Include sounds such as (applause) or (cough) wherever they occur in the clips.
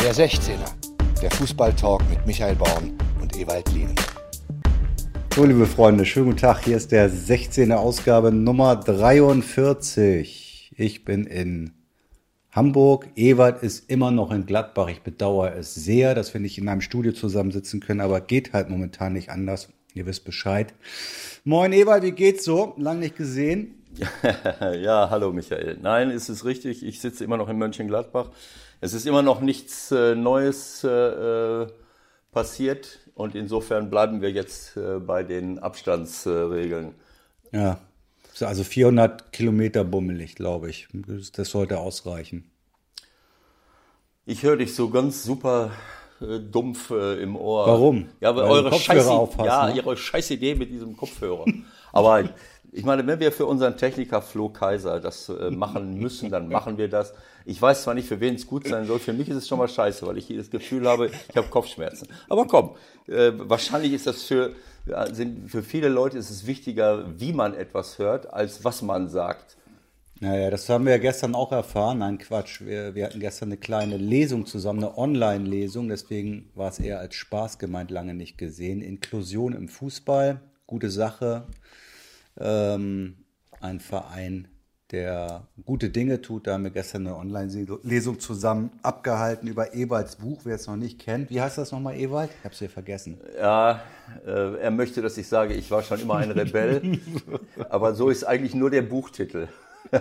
Der 16er, der Fußballtalk mit Michael Baum und Ewald Lien. So, liebe Freunde, schönen guten Tag. Hier ist der 16. Ausgabe Nummer 43. Ich bin in Hamburg. Ewald ist immer noch in Gladbach. Ich bedauere es sehr, dass wir nicht in einem Studio zusammensitzen können, aber geht halt momentan nicht anders. Ihr wisst Bescheid. Moin Ewald, wie geht's so? Lang nicht gesehen. (laughs) ja, hallo Michael. Nein, ist es richtig. Ich sitze immer noch in Mönchengladbach. Es ist immer noch nichts äh, Neues äh, äh, passiert und insofern bleiben wir jetzt äh, bei den Abstandsregeln. ja, also 400 Kilometer bummelig, glaube ich. Das sollte ausreichen. Ich höre dich so ganz super äh, dumpf äh, im Ohr. Warum? Ja, weil, Weil eure scheiß, ja, ne? ihre scheiß Idee mit diesem Kopfhörer. Aber ich meine, wenn wir für unseren Techniker Flo Kaiser das äh, machen (laughs) müssen, dann machen wir das. Ich weiß zwar nicht, für wen es gut sein soll, für mich ist es schon mal scheiße, weil ich das Gefühl habe, ich habe Kopfschmerzen. Aber komm, äh, wahrscheinlich ist das für, sind, für viele Leute ist es wichtiger, wie man etwas hört, als was man sagt. Naja, das haben wir ja gestern auch erfahren. Nein, Quatsch. Wir, wir hatten gestern eine kleine Lesung zusammen, eine Online-Lesung. Deswegen war es eher als Spaß gemeint, lange nicht gesehen. Inklusion im Fußball, gute Sache. Ähm, ein Verein, der gute Dinge tut. Da haben wir gestern eine Online-Lesung zusammen abgehalten über Ewalds Buch. Wer es noch nicht kennt. Wie heißt das nochmal, Ewald? Ich habe es hier vergessen. Ja, äh, er möchte, dass ich sage, ich war schon immer ein Rebell. (laughs) aber so ist eigentlich nur der Buchtitel. (laughs)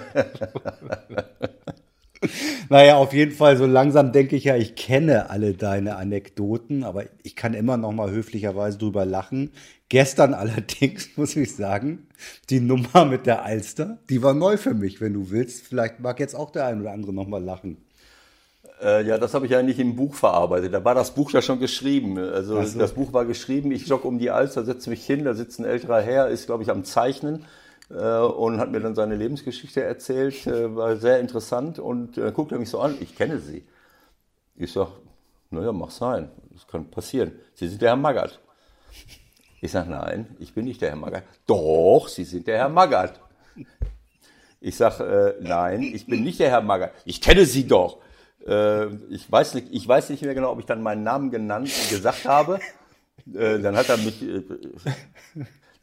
Naja, auf jeden Fall, so langsam denke ich ja, ich kenne alle deine Anekdoten, aber ich kann immer noch mal höflicherweise drüber lachen. Gestern allerdings, (laughs) muss ich sagen, die Nummer mit der Alster, die war neu für mich, wenn du willst. Vielleicht mag jetzt auch der ein oder andere noch mal lachen. Äh, ja, das habe ich ja nicht im Buch verarbeitet. Da war das Buch ja schon geschrieben. Also so. das Buch war geschrieben. Ich jogge um die Alster, setze mich hin. Da sitzt ein älterer Herr, ist glaube ich am Zeichnen und hat mir dann seine Lebensgeschichte erzählt. Äh, war sehr interessant und äh, guckt mich so an. Ich kenne Sie. Ich sag, naja, mach sein. Das kann passieren. Sie sind der Herr Magath. Ich sag, nein, ich bin nicht der Herr Magath. Doch, Sie sind der Herr Magath. Ich sag, äh, nein, ich bin nicht der Herr Magath. Ich kenne Sie doch. Äh, ich, weiß nicht, ich weiß nicht mehr genau, ob ich dann meinen Namen genannt, gesagt habe. Äh, dann hat er mich, äh,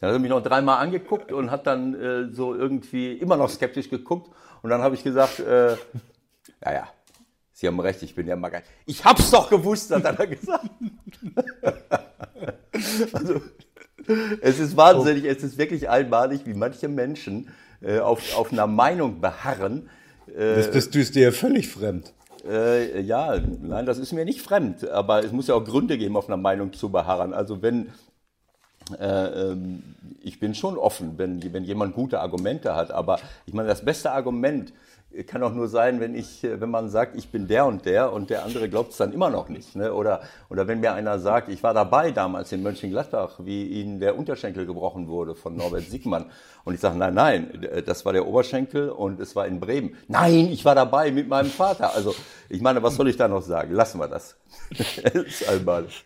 dann hat er mich noch dreimal angeguckt und hat dann äh, so irgendwie immer noch skeptisch geguckt. Und dann habe ich gesagt, äh, ja, ja, Sie haben recht, ich bin der Magath. Ich hab's doch gewusst, hat er gesagt. (laughs) also, es ist wahnsinnig, es ist wirklich einmalig, wie manche Menschen äh, auf, auf einer Meinung beharren. Das, das ist dir völlig fremd. Äh, ja, nein, das ist mir nicht fremd, aber es muss ja auch Gründe geben, auf einer Meinung zu beharren. Also wenn äh, ich bin schon offen, wenn, wenn jemand gute Argumente hat, aber ich meine, das beste Argument kann auch nur sein, wenn ich, äh, wenn man sagt, ich bin der und der und der andere glaubt es dann immer noch nicht. Ne? Oder, oder wenn mir einer sagt, ich war dabei damals in Mönchengladbach, wie ihnen der Unterschenkel gebrochen wurde von Norbert Siegmann. Und ich sage, nein, nein, äh, das war der Oberschenkel und es war in Bremen. Nein, ich war dabei mit meinem Vater. Also ich meine, was soll ich da noch sagen? Lassen wir das. (laughs) das ist einmalig.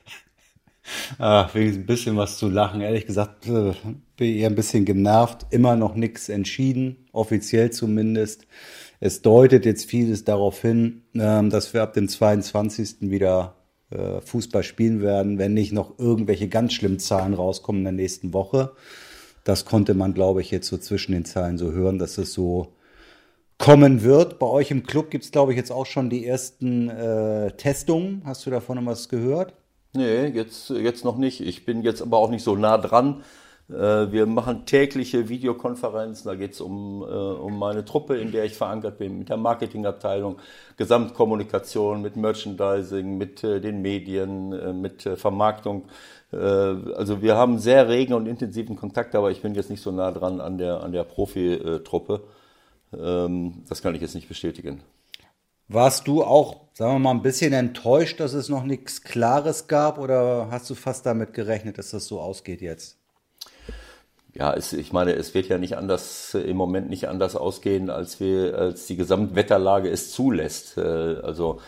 Ach, wenigstens ein bisschen was zu lachen. Ehrlich gesagt, äh, bin eher ein bisschen genervt. Immer noch nichts entschieden, offiziell zumindest. Es deutet jetzt vieles darauf hin, ähm, dass wir ab dem 22. wieder äh, Fußball spielen werden, wenn nicht noch irgendwelche ganz schlimmen Zahlen rauskommen in der nächsten Woche. Das konnte man, glaube ich, jetzt so zwischen den Zahlen so hören, dass es so kommen wird. Bei euch im Club gibt es, glaube ich, jetzt auch schon die ersten äh, Testungen. Hast du davon noch was gehört? Nee, jetzt, jetzt noch nicht. Ich bin jetzt aber auch nicht so nah dran. Äh, Wir machen tägliche Videokonferenzen. Da geht es um, äh, um meine Truppe, in der ich verankert bin, mit der Marketingabteilung, Gesamtkommunikation, mit Merchandising, mit äh, den Medien, mit Vermarktung. Also wir haben sehr regen und intensiven Kontakt, aber ich bin jetzt nicht so nah dran an der, an der Profi-Truppe. Ähm, Das kann ich jetzt nicht bestätigen. Warst du auch, sagen wir mal, ein bisschen enttäuscht, dass es noch nichts Klares gab oder hast du fast damit gerechnet, dass das so ausgeht jetzt? Ja, es, ich meine, es wird ja nicht anders, äh, im Moment nicht anders ausgehen, als wir, als die Gesamtwetterlage es zulässt. Äh, Also,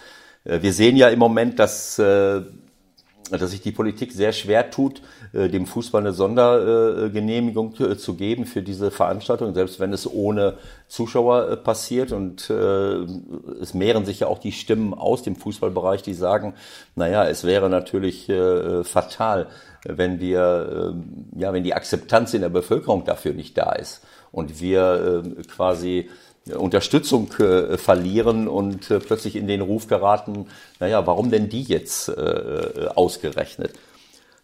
äh, wir sehen ja im Moment, dass, dass sich die Politik sehr schwer tut, äh, dem Fußball eine Sondergenehmigung äh, zu geben für diese Veranstaltung, selbst wenn es ohne Zuschauer äh, passiert. Und es mehren sich ja auch die Stimmen aus dem Fußballbereich, die sagen, naja, es wäre natürlich fatal, wenn wir, ja, wenn die Akzeptanz in der Bevölkerung dafür nicht da ist und wir quasi Unterstützung äh, verlieren und äh, plötzlich in den Ruf geraten, naja, warum denn die jetzt äh, ausgerechnet?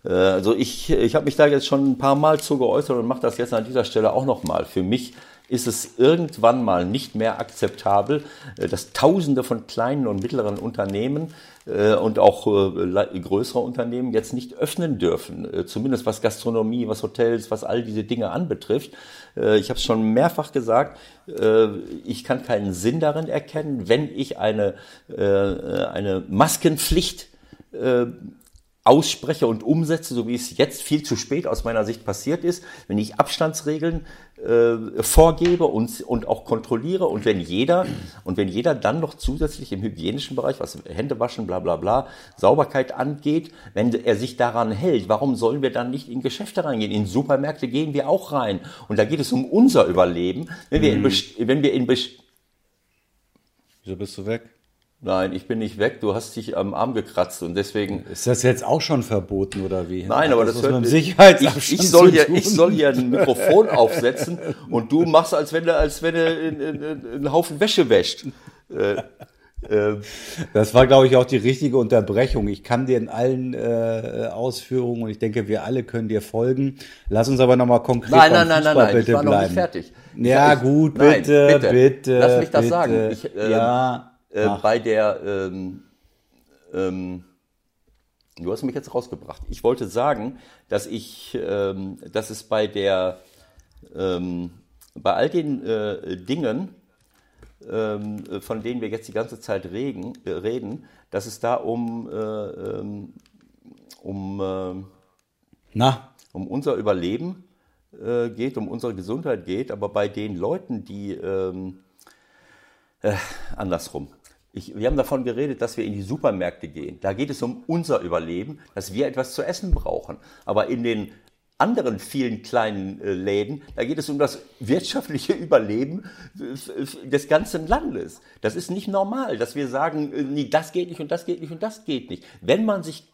Äh, also ich, ich habe mich da jetzt schon ein paar Mal zu geäußert und mache das jetzt an dieser Stelle auch nochmal. Für mich ist es irgendwann mal nicht mehr akzeptabel, äh, dass Tausende von kleinen und mittleren Unternehmen äh, und auch äh, größere Unternehmen jetzt nicht öffnen dürfen, zumindest was Gastronomie, was Hotels, was all diese Dinge anbetrifft. Ich habe es schon mehrfach gesagt, ich kann keinen Sinn darin erkennen, wenn ich eine, eine Maskenpflicht ausspreche und umsetze, so wie es jetzt viel zu spät aus meiner Sicht passiert ist, wenn ich Abstandsregeln äh, vorgebe und, und auch kontrolliere und wenn jeder und wenn jeder dann noch zusätzlich im hygienischen Bereich, was Hände waschen, bla bla bla, Sauberkeit angeht, wenn er sich daran hält, warum sollen wir dann nicht in Geschäfte reingehen? In Supermärkte gehen wir auch rein und da geht es um unser Überleben. Wenn wir in, mhm. wenn wir in Wieso bist du weg? Nein, ich bin nicht weg. Du hast dich am Arm gekratzt und deswegen. Ist das jetzt auch schon verboten oder wie? Nein, aber das, das hört Sicherheitsabstand ich, ich soll hier, ich soll hier ein Mikrofon aufsetzen und du machst, als wenn du, als wenn du einen Haufen Wäsche wäscht. Äh, äh, das war, glaube ich, auch die richtige Unterbrechung. Ich kann dir in allen äh, Ausführungen und ich denke, wir alle können dir folgen. Lass uns aber nochmal konkret nein, nein, nein, nein, nein, ich war bleiben. noch nicht fertig. Ja, ich, gut, bitte, nein, bitte, bitte. Lass mich das bitte. sagen. Ich, äh, ja äh, bei der, ähm, ähm, du hast mich jetzt rausgebracht. Ich wollte sagen, dass ich, ähm, dass es bei der, ähm, bei all den äh, Dingen, ähm, von denen wir jetzt die ganze Zeit reden, äh, reden dass es da um, äh, ähm, um, äh, Na? um unser Überleben äh, geht, um unsere Gesundheit geht, aber bei den Leuten, die äh, andersrum. Ich, wir haben davon geredet, dass wir in die Supermärkte gehen. Da geht es um unser Überleben, dass wir etwas zu essen brauchen. Aber in den anderen vielen kleinen äh, Läden, da geht es um das wirtschaftliche (laughs) Überleben des ganzen Landes. Das ist nicht normal, dass wir sagen, äh, nee, das geht nicht und das geht nicht und das geht nicht. Wenn man sich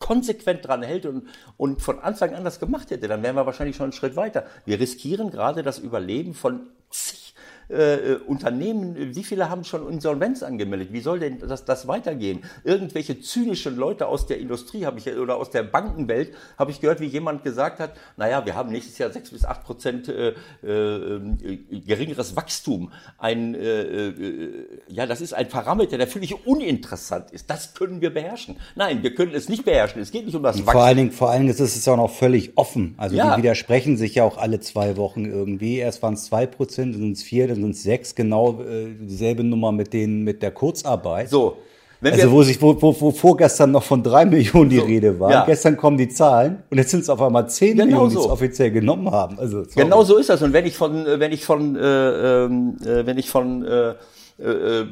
konsequent dran hält und, und von Anfang an das gemacht hätte, dann wären wir wahrscheinlich schon einen Schritt weiter. Wir riskieren gerade das Überleben von zig äh, Unternehmen, wie viele haben schon Insolvenz angemeldet? Wie soll denn das, das weitergehen? Irgendwelche zynischen Leute aus der Industrie habe ich oder aus der Bankenwelt habe ich gehört, wie jemand gesagt hat, naja, wir haben nächstes Jahr sechs bis acht Prozent äh, äh, geringeres Wachstum. Ein, äh, äh, ja, das ist ein Parameter, der völlig uninteressant ist. Das können wir beherrschen. Nein, wir können es nicht beherrschen. Es geht nicht um das Wachstum. Vor allen Dingen, vor allen Dingen ist es auch noch völlig offen. Also ja. die widersprechen sich ja auch alle zwei Wochen irgendwie. Erst waren es zwei Prozent, dann sind es vier, dann sind es sechs, genau äh, dieselbe Nummer mit denen mit der Kurzarbeit. So. also wo sich, wo, wo, wo vorgestern noch von drei Millionen die so, Rede war, ja. gestern kommen die Zahlen und jetzt sind es auf einmal zehn genau Millionen, so. die es offiziell genommen haben. Also, sorry. genau so ist das. Und wenn ich von, äh, wenn ich von, äh, ähm, äh, wenn ich von äh, äh,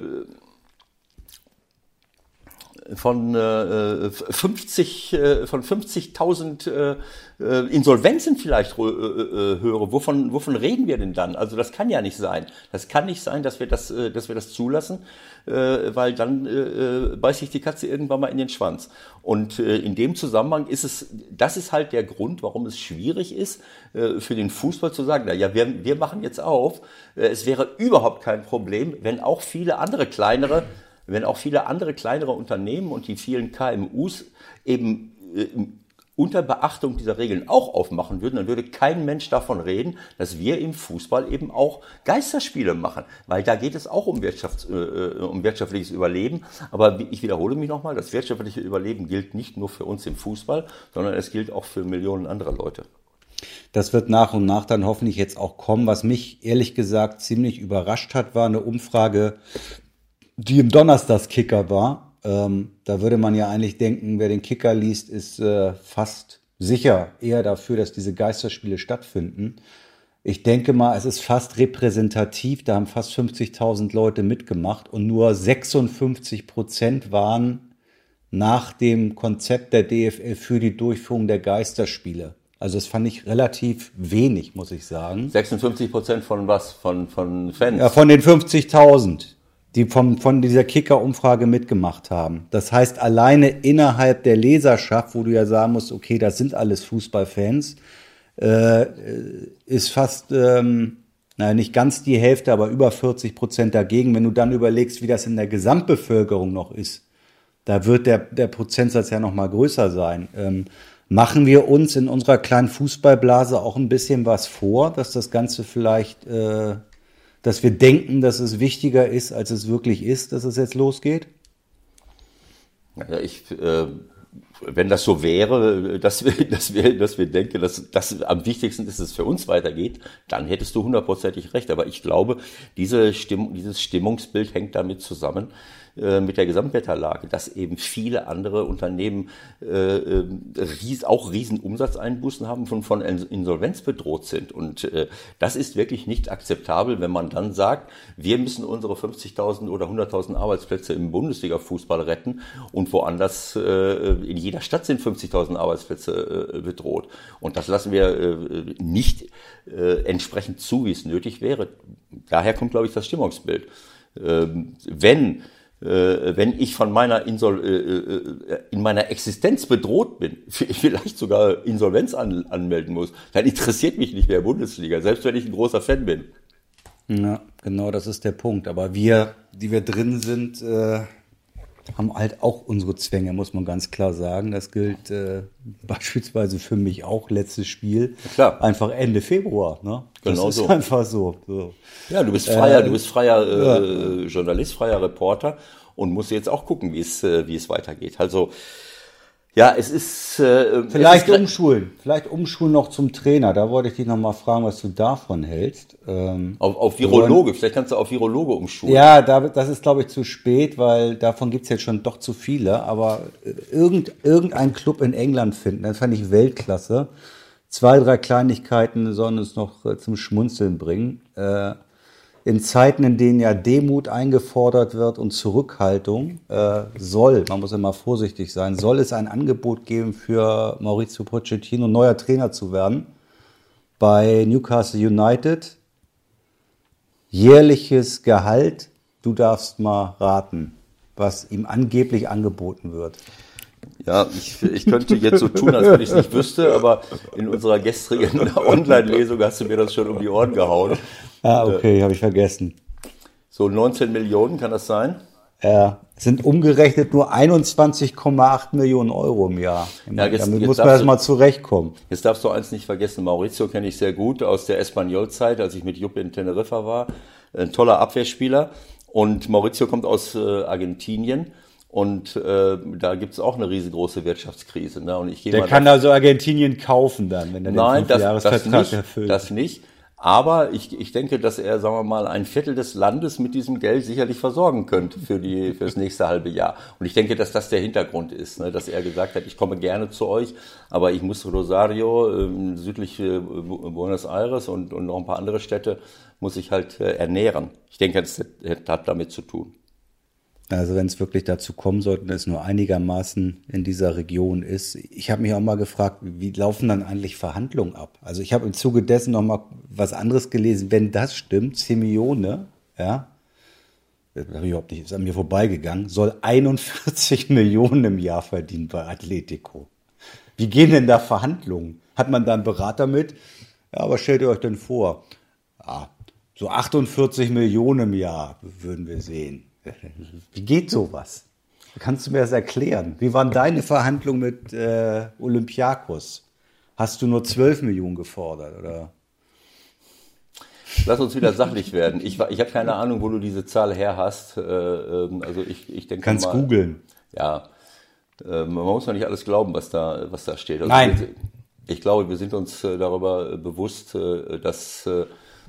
von äh, 50 äh, von 50.000 äh, äh, Insolvenzen vielleicht äh, äh, höre, wovon wovon reden wir denn dann? Also das kann ja nicht sein. Das kann nicht sein, dass wir das äh, dass wir das zulassen, äh, weil dann äh, äh, beißt sich die Katze irgendwann mal in den Schwanz. Und äh, in dem Zusammenhang ist es das ist halt der Grund, warum es schwierig ist äh, für den Fußball zu sagen, na ja, wir wir machen jetzt auf. Äh, es wäre überhaupt kein Problem, wenn auch viele andere kleinere wenn auch viele andere kleinere Unternehmen und die vielen KMUs eben äh, unter Beachtung dieser Regeln auch aufmachen würden, dann würde kein Mensch davon reden, dass wir im Fußball eben auch Geisterspiele machen, weil da geht es auch um, Wirtschafts-, äh, äh um wirtschaftliches Überleben. Aber ich wiederhole mich nochmal, das wirtschaftliche Überleben gilt nicht nur für uns im Fußball, sondern es gilt auch für Millionen anderer Leute. Das wird nach und nach dann hoffentlich jetzt auch kommen. Was mich ehrlich gesagt ziemlich überrascht hat, war eine Umfrage die im Donnerstagskicker war. Ähm, da würde man ja eigentlich denken, wer den Kicker liest, ist äh, fast sicher eher dafür, dass diese Geisterspiele stattfinden. Ich denke mal, es ist fast repräsentativ. Da haben fast 50.000 Leute mitgemacht und nur 56 Prozent waren nach dem Konzept der DFL für die Durchführung der Geisterspiele. Also das fand ich relativ wenig, muss ich sagen. 56 Prozent von was? Von, von Fans? Ja, von den 50.000, die vom, von dieser Kicker-Umfrage mitgemacht haben. Das heißt, alleine innerhalb der Leserschaft, wo du ja sagen musst, okay, das sind alles Fußballfans, äh, ist fast, ähm, naja, nicht ganz die Hälfte, aber über 40 Prozent dagegen. Wenn du dann überlegst, wie das in der Gesamtbevölkerung noch ist, da wird der, der Prozentsatz ja noch mal größer sein. Ähm, machen wir uns in unserer kleinen Fußballblase auch ein bisschen was vor, dass das Ganze vielleicht, äh, dass wir denken, dass es wichtiger ist, als es wirklich ist, dass es jetzt losgeht? Ja, ich, äh, wenn das so wäre, dass wir, (laughs) dass wir, dass wir denken, dass das am wichtigsten ist, dass es für uns weitergeht, dann hättest du hundertprozentig recht. Aber ich glaube, diese Stimmung, dieses Stimmungsbild hängt damit zusammen, äh, mit der Gesamtwetterlage, dass eben viele andere Unternehmen äh, äh, ries, auch riesen Umsatzeinbußen haben, von, von Insolvenz bedroht sind. Und äh, das ist wirklich nicht akzeptabel, wenn man dann sagt, wir müssen unsere 50.000 oder 100.000 Arbeitsplätze im Bundesliga-Fußball retten und woanders, äh, in jeder Stadt sind 50.000 Arbeitsplätze äh, bedroht. Und das lassen wir äh, nicht äh, entsprechend zu, wie es nötig wäre. Daher kommt, glaube ich, das Stimmungsbild. Ähm, wenn wenn ich von meiner Insol äh, äh, in meiner Existenz bedroht bin, (laughs) vielleicht sogar Insolvenz an, anmelden muss, dann interessiert mich nicht mehr Bundesliga, selbst wenn ich ein großer Fan bin. Ja, genau, das ist der Punkt. Aber wir, die wir drin sind, äh, haben halt auch unsere Zwänge, muss man ganz klar sagen. Das gilt äh, beispielsweise für mich auch letztes Spiel. Klar. Einfach Ende Februar. Ne? Das genau ist so. einfach so. so. Ja, du bist freier, äh, du bist freier äh, ja. Journalist, freier Reporter und musst jetzt auch gucken, wie es, äh, wie es weitergeht. Also ja, es ist äh, vielleicht es ist, umschulen, vielleicht umschulen noch zum Trainer. Da wollte ich dich noch mal fragen, was du davon hältst. Ähm, auf, auf Virologe, vielleicht kannst du auf Virologe umschulen. Ja, da, das ist glaube ich zu spät, weil davon gibt's jetzt schon doch zu viele. Aber äh, irgend, irgendein Club in England finden, das fand ich Weltklasse. Zwei, drei Kleinigkeiten sollen uns noch äh, zum Schmunzeln bringen. Äh, in Zeiten, in denen ja Demut eingefordert wird und Zurückhaltung, äh, soll, man muss immer vorsichtig sein, soll es ein Angebot geben für Maurizio Pochettino, neuer Trainer zu werden bei Newcastle United. Jährliches Gehalt, du darfst mal raten, was ihm angeblich angeboten wird. Ja, ich, ich könnte jetzt so tun, als wenn ich es nicht wüsste, aber in unserer gestrigen (laughs) Online-Lesung hast du mir das schon um die Ohren gehauen. Ah, okay, habe ich vergessen. So 19 Millionen, kann das sein? Ja, sind umgerechnet nur 21,8 Millionen Euro im Jahr. Ja, jetzt, Damit jetzt muss man erstmal zurechtkommen. Jetzt darfst du eins nicht vergessen. Maurizio kenne ich sehr gut aus der Espanyol-Zeit, als ich mit Jupp in Teneriffa war. Ein toller Abwehrspieler. Und Maurizio kommt aus äh, Argentinien. Und äh, da gibt's auch eine riesengroße Wirtschaftskrise. Ne? Und ich Der kann also Argentinien kaufen dann, wenn er Nein, den das, das nicht, erfüllt. Das nicht. Aber ich, ich denke, dass er, sagen wir mal, ein Viertel des Landes mit diesem Geld sicherlich versorgen könnte für, die, für das nächste halbe Jahr. Und ich denke, dass das der Hintergrund ist, ne? dass er gesagt hat, ich komme gerne zu euch, aber ich muss Rosario, äh, südlich äh, Buenos Aires und, und noch ein paar andere Städte, muss ich halt äh, ernähren. Ich denke, das hat damit zu tun. Also wenn es wirklich dazu kommen sollte, dass es nur einigermaßen in dieser Region ist. Ich habe mich auch mal gefragt, wie laufen dann eigentlich Verhandlungen ab? Also ich habe im Zuge dessen noch mal was anderes gelesen. Wenn das stimmt, Simeone, ja, überhaupt nicht, ist an mir vorbeigegangen, soll 41 (laughs) Millionen im Jahr verdienen bei Atletico. Wie gehen denn da Verhandlungen? Hat man da einen Berater mit? Ja, aber stellt ihr euch denn vor? Ja, so 48 Millionen im Jahr würden wir sehen. Wie geht sowas? Kannst du mir das erklären? Wie waren deine Verhandlungen mit äh, Olympiakos? Hast du nur 12 Millionen gefordert oder? Lass uns wieder sachlich werden. Ich, ich habe keine Ahnung, wo du diese Zahl her hast. Äh, ähm, also ich, ich denke Kannst googeln. Ja, äh, man muss ja nicht alles glauben, was da, was da steht. Also Nein. Ich glaube, wir sind uns äh, darüber bewusst, dass,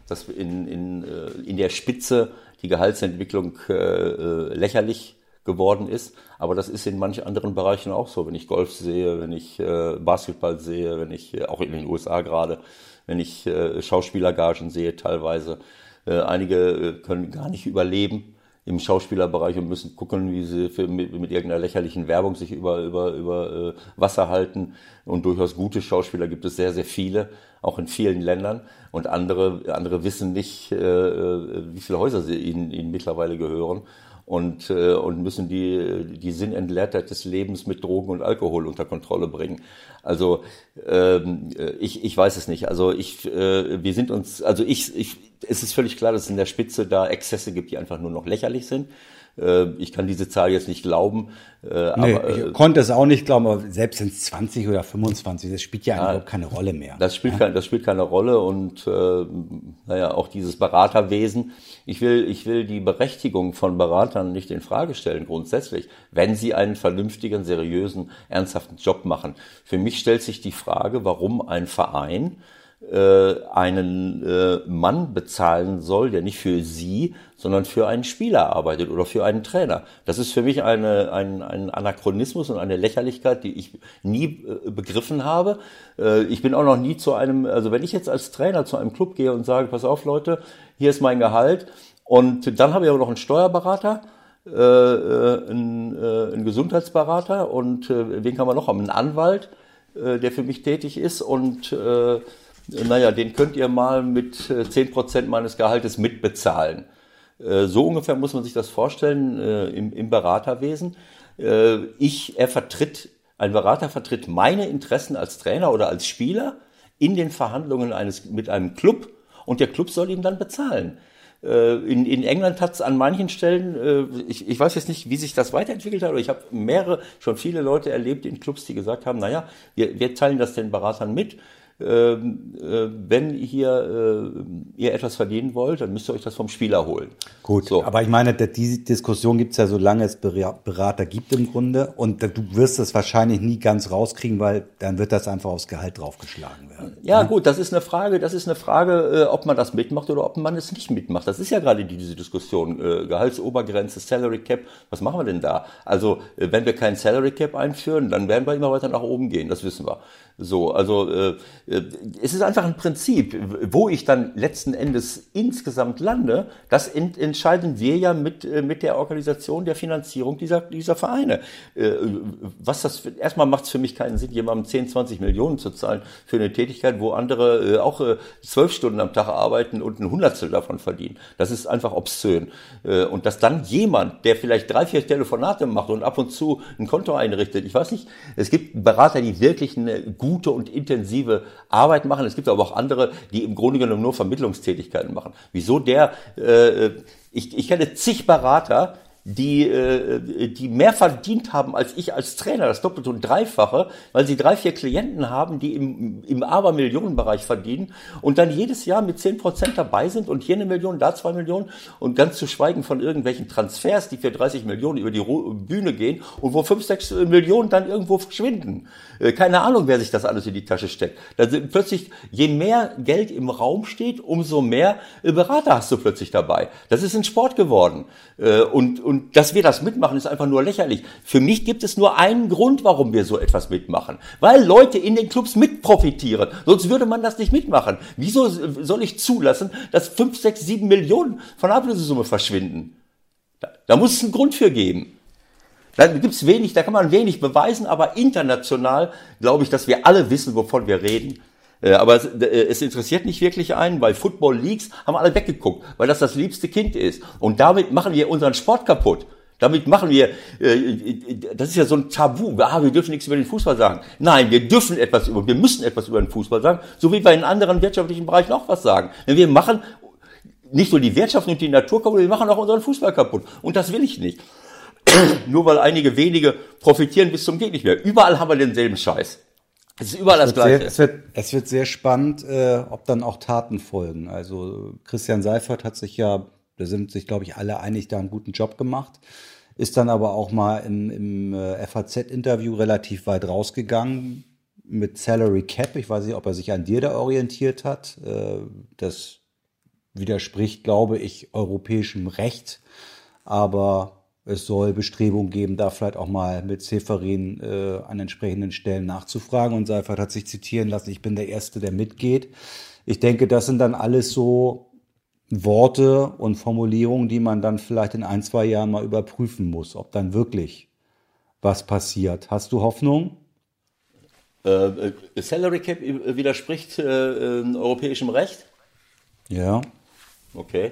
dass in, in, in der Spitze die Gehaltsentwicklung äh, äh, lächerlich geworden ist. Aber das ist in manchen anderen Bereichen auch so. Wenn ich Golf sehe, wenn ich äh, Basketball sehe, wenn ich äh, auch in den USA gerade, wenn ich äh, Schauspielergagen sehe teilweise. Äh, einige äh, können gar nicht überleben im Schauspielerbereich und müssen gucken, wie sie für, mit, mit irgendeiner lächerlichen Werbung sich über, über, über äh, Wasser halten. Und durchaus gute Schauspieler gibt es sehr, sehr viele, auch in vielen Ländern. Und andere, andere wissen nicht, äh, äh wie viele Häuser sie ihnen, ihnen mittlerweile gehören und, äh, und müssen die, die Sinnentleertheit des Lebens mit Drogen und Alkohol unter Kontrolle bringen. Also ähm, ich, ich weiß es nicht. Also ich, äh, wir sind uns, also ich, ich, es ist völlig klar, dass es in der Spitze da Exzesse gibt, die einfach nur noch lächerlich sind. Äh, ich kann diese Zahl jetzt nicht glauben. Äh, nee, aber, ich äh, konnte es auch nicht glauben, aber selbst in 20 oder 25, das spielt ja, ja überhaupt keine Rolle mehr. Das spielt, ja? kein, das spielt keine Rolle und äh, naja, auch dieses Beraterwesen. Ich will, ich will die Berechtigung von Beratern nicht in Frage stellen, grundsätzlich, wenn sie einen vernünftigen, seriösen, ernsthaften Job machen. Für mich stellt sich die Frage, warum ein Verein äh, einen äh, Mann bezahlen soll, der nicht für sie, sondern für einen Spieler arbeitet oder für einen Trainer. Das ist für mich eine, ein, ein Anachronismus und eine Lächerlichkeit, die ich nie äh, begriffen habe. Äh, ich bin auch noch nie zu einem, also wenn ich jetzt als Trainer zu einem Club gehe und sage, pass auf Leute, hier ist mein Gehalt und dann habe ich aber noch einen Steuerberater, äh, äh, einen, äh, Gesundheitsberater und äh, wen kann man noch haben? Einen Anwalt, äh, der für mich tätig ist und äh, naja, den könnt ihr mal mit 10% äh, meines Gehaltes mitbezahlen. Äh, so ungefähr muss man sich das vorstellen äh, im, Beraterwesen. Ich, er vertritt, ein Berater vertritt meine Interessen als Trainer oder als Spieler in den Verhandlungen eines, mit einem Club und der Club soll ihn dann bezahlen. In, in England hat es an manchen Stellen, ich, ich weiß jetzt nicht, wie sich das weiterentwickelt hat, aber ich habe mehrere, schon viele Leute erlebt in Clubs, die gesagt haben, naja, wir, wir teilen das den Beratern mit ähm, äh, wenn hier äh, ihr etwas verdienen wollt, dann müsst ihr euch das vom Spieler holen. Gut, so. aber ich meine, diese Diskussion gibt es ja, solange es Berater gibt im Grunde. Und du wirst es wahrscheinlich nie ganz rauskriegen, weil dann wird das einfach aufs Gehalt draufgeschlagen werden. Ja, ne? gut, das ist eine Frage, das ist eine Frage, äh, ob man das mitmacht oder ob man es nicht mitmacht. Das ist ja gerade diese Diskussion. Gehaltsobergrenze, Salary Cap, was machen wir denn da? Also, wenn wir kein Salary Cap einführen, dann werden wir immer weiter nach oben gehen, das wissen wir. So, also äh, äh, es ist einfach ein Prinzip, wo ich dann letzten Endes insgesamt lande, das ent entscheiden wir ja mit, äh, mit der Organisation der Finanzierung dieser, dieser Vereine. Äh, was das erstmal macht es für mich keinen Sinn, jemandem 10, 20 Millionen zu zahlen für eine Tätigkeit, wo andere äh, auch äh, zwölf Stunden am Tag arbeiten und ein Hundertstel davon verdienen. Das ist einfach obszön. Äh, und dass dann jemand, der vielleicht drei, vier Telefonate macht und ab und zu ein Konto einrichtet, ich weiß nicht, es gibt Berater, die wirklich eine gute und intensive Arbeit machen. Es gibt aber auch andere, die im Grunde genommen nur Vermittlungstätigkeiten machen. Wieso der, äh, ich, ich kenne zig Berater, die, äh, die mehr verdient haben als ich als Trainer, das Doppelte und Dreifache, weil sie drei, vier Klienten haben, die im, im Abermillionenbereich verdienen und dann jedes Jahr mit zehn Prozent dabei sind und hier eine Million, da zwei Millionen und ganz zu schweigen von irgendwelchen Transfers, die für 30 Millionen über die Bühne gehen und wo fünf, sechs Millionen dann irgendwo verschwinden. Äh, keine Ahnung, wer sich das alles in die Tasche steckt. Da sind plötzlich, je mehr Geld im Raum steht, umso mehr äh, Berater hast du plötzlich dabei. Das ist ein Sport geworden. Äh, und, und dass wir das mitmachen, ist einfach nur lächerlich. Für mich gibt es nur einen Grund, warum wir so etwas mitmachen. Weil Leute in den Clubs mitprofitieren. Sonst würde man das nicht mitmachen. Wieso soll ich zulassen, dass fünf, sechs, sieben Millionen von Ablösesumme verschwinden? Da, da muss es einen Grund für geben. Da gibt's wenig, da kann man wenig beweisen, aber international glaube ich, dass wir alle wissen, wovon wir reden. Äh, aber es, äh, es, interessiert nicht wirklich einen, weil Football Leagues haben alle weggeguckt, weil das das liebste Kind ist. Und damit machen wir unseren Sport kaputt. Damit machen wir, äh, das ist ja so ein Tabu, ah, wir dürfen nichts über den Fußball sagen. Nein, wir dürfen etwas über, wir müssen etwas über den Fußball sagen, so wie wir in anderen wirtschaftlichen Bereichen auch was sagen. Denn wir machen nicht nur die Wirtschaft und die Natur kaputt, wir machen auch unseren Fußball kaputt. Und das will ich nicht. (clears throat) nur weil einige wenige profitieren bis zum geht nicht mehr. Überall haben wir denselben Scheiß. Es ist überall das Gleiche. Sehr, es, wird, es wird sehr spannend, äh, ob dann auch Taten folgen. Also Christian Seifert hat sich ja, da sind sich, glaube ich, alle einig, da einen guten Job gemacht. Ist dann aber auch mal im, im äh, FAZ-Interview relativ weit rausgegangen mit Salary Cap. Ich weiß nicht, ob er sich an dir da orientiert hat. Äh, das widerspricht, glaube ich, europäischem Recht. Aber es soll Bestrebungen geben, da vielleicht auch mal mit Seferin äh, an entsprechenden Stellen nachzufragen. Und Seifert hat sich zitieren lassen, ich bin der Erste, der mitgeht. Ich denke, das sind dann alles so Worte und Formulierungen, die man dann vielleicht in ein, zwei Jahren mal überprüfen muss, ob dann wirklich was passiert. Hast du Hoffnung? Äh, äh Salary Cap widerspricht äh, äh, europäischem Recht? Ja. Okay.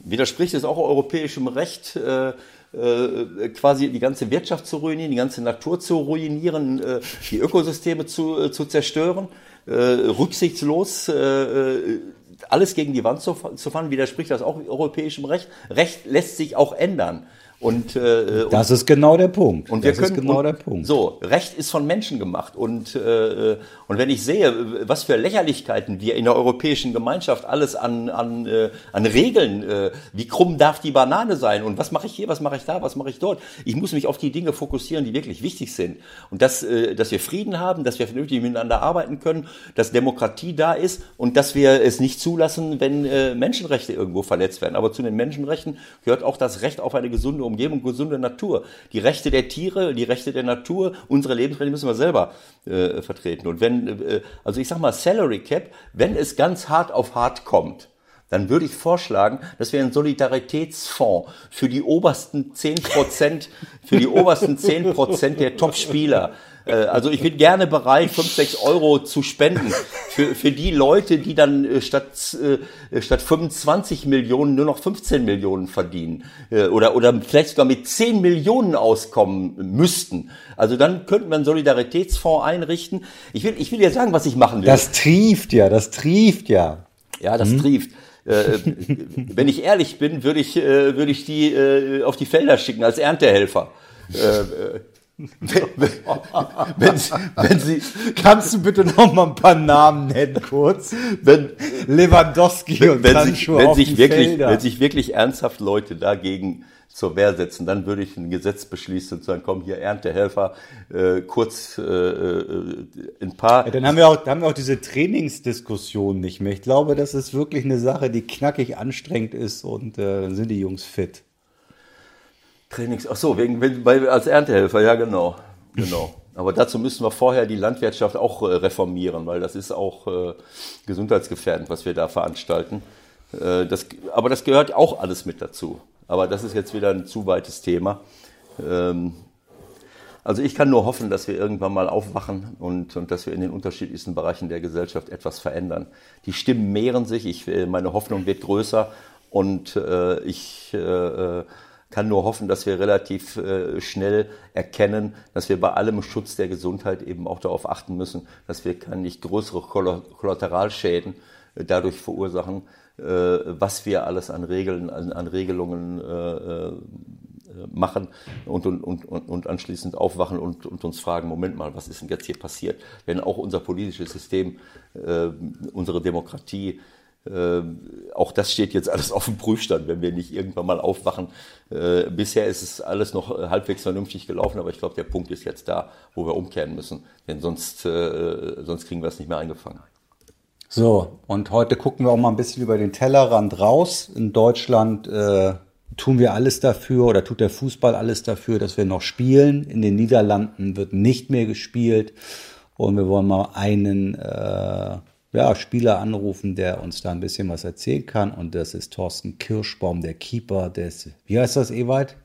Widerspricht es auch europäischem Recht, äh, äh, quasi die ganze Wirtschaft zu ruinieren, die ganze Natur zu ruinieren, äh, die Ökosysteme zu, äh, zu zerstören, äh, rücksichtslos äh, alles gegen die Wand zu, zu fahren, widerspricht das auch europäischem Recht. Recht lässt sich auch ändern. Und, äh, das und, ist genau der Punkt. Und das wir können, ist genau und, der Punkt. So, Recht ist von Menschen gemacht. Und, äh, und wenn ich sehe, was für Lächerlichkeiten wir in der europäischen Gemeinschaft alles an, an, äh, an Regeln, äh, wie krumm darf die Banane sein und was mache ich hier, was mache ich da, was mache ich dort. Ich muss mich auf die Dinge fokussieren, die wirklich wichtig sind. Und dass, äh, dass wir Frieden haben, dass wir vernünftig miteinander arbeiten können, dass Demokratie da ist und dass wir es nicht zulassen, wenn äh, Menschenrechte irgendwo verletzt werden. Aber zu den Menschenrechten gehört auch das Recht auf eine gesunde Umgebung, gesunde Natur. Die Rechte der Tiere, die Rechte der Natur, unsere Lebensrechte müssen wir selber äh, vertreten. Und wenn, äh, also ich sag mal Salary Cap, wenn es ganz hart auf hart kommt, dann würde ich vorschlagen, dass wir einen Solidaritätsfonds für die obersten zehn Prozent, für die obersten zehn Prozent der Top-Spieler äh, also ich bin gerne bereit, 5, 6 Euro zu spenden für, für die Leute, die dann äh, statt, äh, statt 25 Millionen nur noch 15 Millionen verdienen oder, oder vielleicht sogar mit 10 Millionen auskommen müssten. Also dann könnten wir einen Solidaritätsfonds einrichten. Ich will, ich will ja sagen, was ich machen will. Das trieft ja, das trieft ja. Ja, das hm? trieft. Wenn ich ehrlich bin, würde ich, würde ich die auf die Felder schicken als Erntehelfer. Wenn, wenn, Sie, wenn Sie, kannst du bitte noch mal ein paar Namen nennen, kurz? Wenn Lewandowski und wenn sich, wenn sich wirklich, Felder. wenn sich wirklich ernsthaft Leute dagegen zur Wehr setzen, dann würde ich ein Gesetz beschließen und sagen, komm hier Erntehelfer, äh, kurz äh, äh, ein paar. Ja, dann haben wir auch, dann haben wir auch diese Trainingsdiskussion nicht mehr. Ich glaube, das ist wirklich eine Sache, die knackig anstrengend ist und äh, dann sind die Jungs fit. Trainings, ach so, wegen, bei, als Erntehelfer, ja genau, genau. Aber dazu müssen wir vorher die Landwirtschaft auch äh, reformieren, weil das ist auch äh, gesundheitsgefährdend, was wir da veranstalten. Äh, das, aber das gehört auch alles mit dazu. Aber das ist jetzt wieder ein zu weites Thema. Ähm, also ich kann nur hoffen, dass wir irgendwann mal aufwachen und, und dass wir in den unterschiedlichsten Bereichen der Gesellschaft etwas verändern. Die Stimmen mehren sich, ich, äh, meine Hoffnung wird größer und äh, ich äh, kann nur hoffen, dass wir relativ äh, schnell erkennen, dass wir bei allem Schutz der Gesundheit eben auch darauf achten müssen, dass wir keine nicht größere Kollateralschäden äh, dadurch verursachen, äh, was wir alles an Regeln, an, an Regelungen äh, äh, machen und, und, und, und anschließend aufwachen und, und uns fragen, Moment mal, was ist denn jetzt hier passiert? Wenn auch unser politisches System, äh, unsere Demokratie äh, auch das steht jetzt alles auf dem Prüfstand, wenn wir nicht irgendwann mal aufwachen. Äh, bisher ist es alles noch halbwegs vernünftig gelaufen, aber ich glaube, der Punkt ist jetzt da, wo wir umkehren müssen, denn sonst, äh, sonst kriegen wir es nicht mehr eingefangen. So, und heute gucken wir auch mal ein bisschen über den Tellerrand raus. In Deutschland äh, tun wir alles dafür oder tut der Fußball alles dafür, dass wir noch spielen. In den Niederlanden wird nicht mehr gespielt. Und wir wollen mal einen äh, ja, Spieler anrufen, der uns da ein bisschen was erzählen kann. Und das ist Thorsten Kirschbaum, der Keeper des, wie heißt das, Ewald?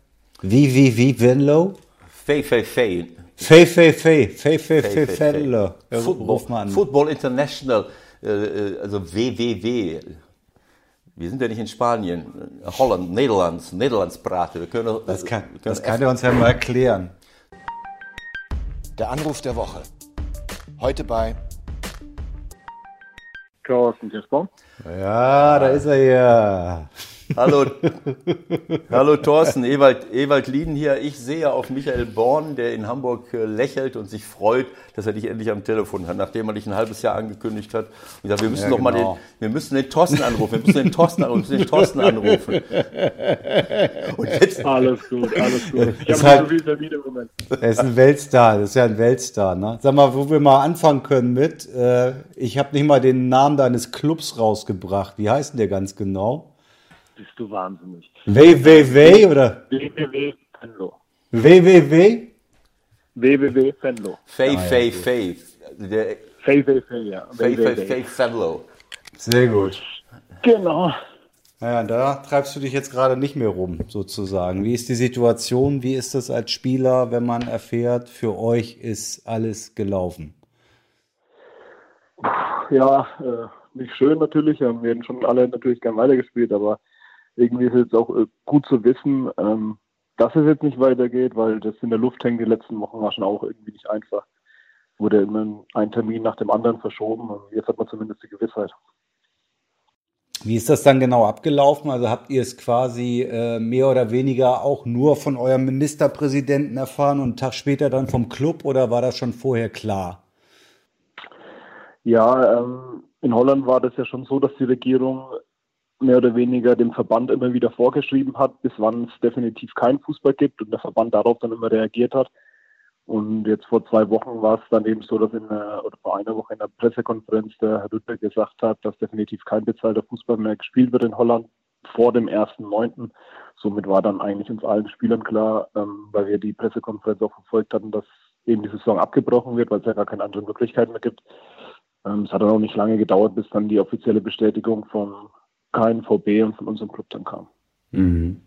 Wie, wie, wie, Venlo? Fei, Fei, Fei. Fei, Fei, Fei, Fei, Fei, Fei, Venlo. Football, Football International, äh, äh also WWW. Wir sind ja nicht in Spanien, Holland, Nederlands, Nederlandsprache. Wir können, das kann, können das kann er uns ja mal erklären. Der Anruf der Woche. Heute bei Thorsten Kirschbaum. Ja, da ist er ja. Hallo, hallo Thorsten, Ewald, Ewald Lieden hier. Ich sehe auf Michael Born, der in Hamburg äh, lächelt und sich freut, dass er dich endlich am Telefon hat, nachdem er dich ein halbes Jahr angekündigt hat. Und gesagt, wir müssen ja, doch genau. mal den, genau. wir müssen den Thorsten anrufen, wir müssen den Thorsten anrufen, wir müssen den Thorsten anrufen. Und jetzt, alles gut, alles gut. Ich habe halt, so viel Termine im Moment. Er ist ein Weltstar, das ist ja ein Weltstar. Ne? Sag mal, wo wir mal anfangen können mit, äh, ich habe nicht mal den Namen deines Clubs rausgebracht. Wie heißt denn der ganz genau? Bist du wahnsinnig. www oder? www Fenlo. www? www Fenlo. Fay, ah, Fay, Fay. Fay, Fay, Fay, ja. Fay, Fay, Fay, Fenlo. Sehr gut. Genau. Naja, da treibst du dich jetzt gerade nicht mehr rum, sozusagen. Wie ist die Situation? Wie ist das als Spieler, wenn man erfährt, für euch ist alles gelaufen? Ja, äh, nicht schön natürlich. Wir hätten schon alle natürlich gern weitergespielt, aber irgendwie ist es jetzt auch äh, gut zu wissen, ähm, dass es jetzt nicht weitergeht, weil das in der Luft hängt die letzten Wochen war schon auch irgendwie nicht einfach. Wurde immer ein Termin nach dem anderen verschoben und jetzt hat man zumindest die Gewissheit. Wie ist das dann genau abgelaufen? Also habt ihr es quasi äh, mehr oder weniger auch nur von eurem Ministerpräsidenten erfahren und einen Tag später dann vom Club oder war das schon vorher klar? Ja, ähm, in Holland war das ja schon so, dass die Regierung mehr oder weniger dem Verband immer wieder vorgeschrieben hat, bis wann es definitiv keinen Fußball gibt und der Verband darauf dann immer reagiert hat. Und jetzt vor zwei Wochen war es dann eben so, dass in der, oder vor einer Woche in der Pressekonferenz der Herr Lüttke gesagt hat, dass definitiv kein bezahlter Fußball mehr gespielt wird in Holland vor dem 1.9. Somit war dann eigentlich uns allen Spielern klar, ähm, weil wir die Pressekonferenz auch verfolgt hatten, dass eben die Saison abgebrochen wird, weil es ja gar keine anderen Möglichkeiten mehr gibt. Ähm, es hat dann auch nicht lange gedauert, bis dann die offizielle Bestätigung von KNVB und von unserem Club dann kam. Mhm.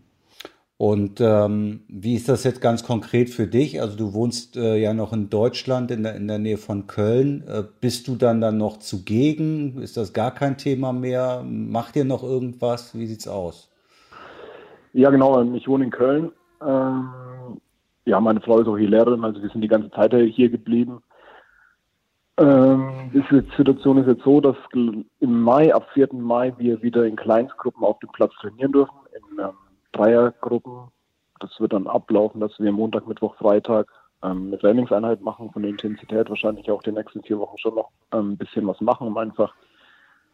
Und ähm, wie ist das jetzt ganz konkret für dich? Also du wohnst äh, ja noch in Deutschland, in der, in der Nähe von Köln. Äh, bist du dann dann noch zugegen? Ist das gar kein Thema mehr? Macht ihr noch irgendwas? Wie sieht's aus? Ja, genau. Ähm, ich wohne in Köln. Ähm, ja, meine Frau ist auch hier Lehrerin, also wir sind die ganze Zeit hier geblieben. Ähm, die Situation ist jetzt so, dass im Mai, ab 4. Mai, wir wieder in Kleinstgruppen auf dem Platz trainieren dürfen. In, ähm, Dreiergruppen. Das wird dann ablaufen, dass wir Montag, Mittwoch, Freitag ähm, eine Trainingseinheit machen, von der Intensität wahrscheinlich auch die nächsten vier Wochen schon noch ähm, ein bisschen was machen, um einfach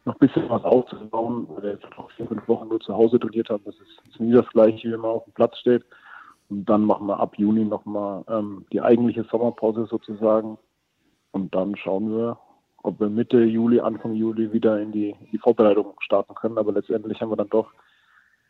noch ein bisschen was aufzubauen, weil wir jetzt noch vier, fünf Wochen nur zu Hause trainiert haben. Das ist, ist nie das gleiche, wie man auf dem Platz steht. Und dann machen wir ab Juni nochmal ähm, die eigentliche Sommerpause sozusagen. Und dann schauen wir, ob wir Mitte Juli, Anfang Juli wieder in die, in die Vorbereitung starten können. Aber letztendlich haben wir dann doch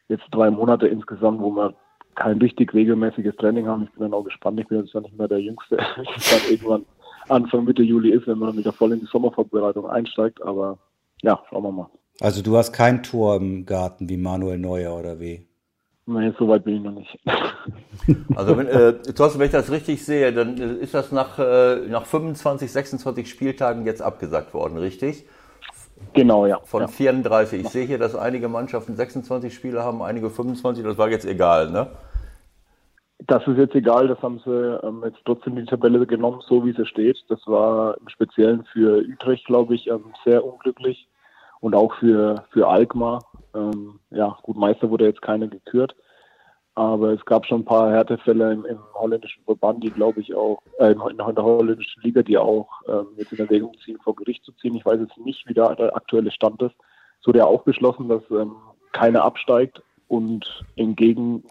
jetzt drei Monate insgesamt, wo wir kein richtig regelmäßiges Training haben. Ich bin dann auch gespannt. Ich bin jetzt ja nicht mehr der Jüngste, (laughs) dann irgendwann Anfang Mitte Juli ist, wenn man dann wieder voll in die Sommervorbereitung einsteigt. Aber ja, schauen wir mal. Also du hast kein Tor im Garten wie Manuel Neuer oder wie? Nein, so weit bin ich noch nicht. (laughs) Also wenn, äh, Thorsten, wenn ich das richtig sehe, dann ist das nach, äh, nach 25, 26 Spieltagen jetzt abgesagt worden, richtig? Genau, ja. Von ja. 34. Ich sehe hier, dass einige Mannschaften 26 Spiele haben, einige 25. Das war jetzt egal, ne? Das ist jetzt egal, das haben sie ähm, jetzt trotzdem die Tabelle genommen, so wie sie steht. Das war im Speziellen für Utrecht, glaube ich, ähm, sehr unglücklich und auch für, für Alkmaar. Ähm, ja, gut, Meister wurde jetzt keiner gekürt. Aber es gab schon ein paar Härtefälle im, im holländischen Verband, die glaube ich auch, äh, in der holländischen Liga, die auch ähm, jetzt in Erwägung ziehen, vor Gericht zu ziehen. Ich weiß jetzt nicht, wie da der aktuelle Stand ist. Es wurde ja auch beschlossen, dass ähm, keiner absteigt und entgegen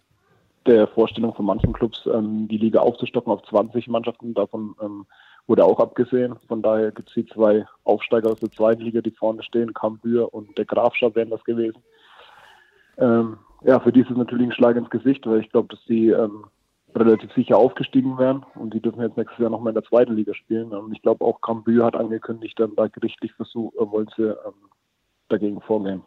der Vorstellung von manchen Clubs, ähm, die Liga aufzustocken auf 20 Mannschaften, davon ähm, wurde auch abgesehen. Von daher gibt es die zwei Aufsteiger aus der zweiten Liga, die vorne stehen, Kambür und der Grafschaft wären das gewesen. Ähm, ja, für die ist es natürlich ein Schlag ins Gesicht, weil ich glaube, dass die ähm, relativ sicher aufgestiegen wären und die dürfen jetzt nächstes Jahr nochmal in der zweiten Liga spielen. Und ich glaube auch Cambü hat angekündigt, dann da gerichtlich versuchen, äh, wollen sie ähm, dagegen vorgehen.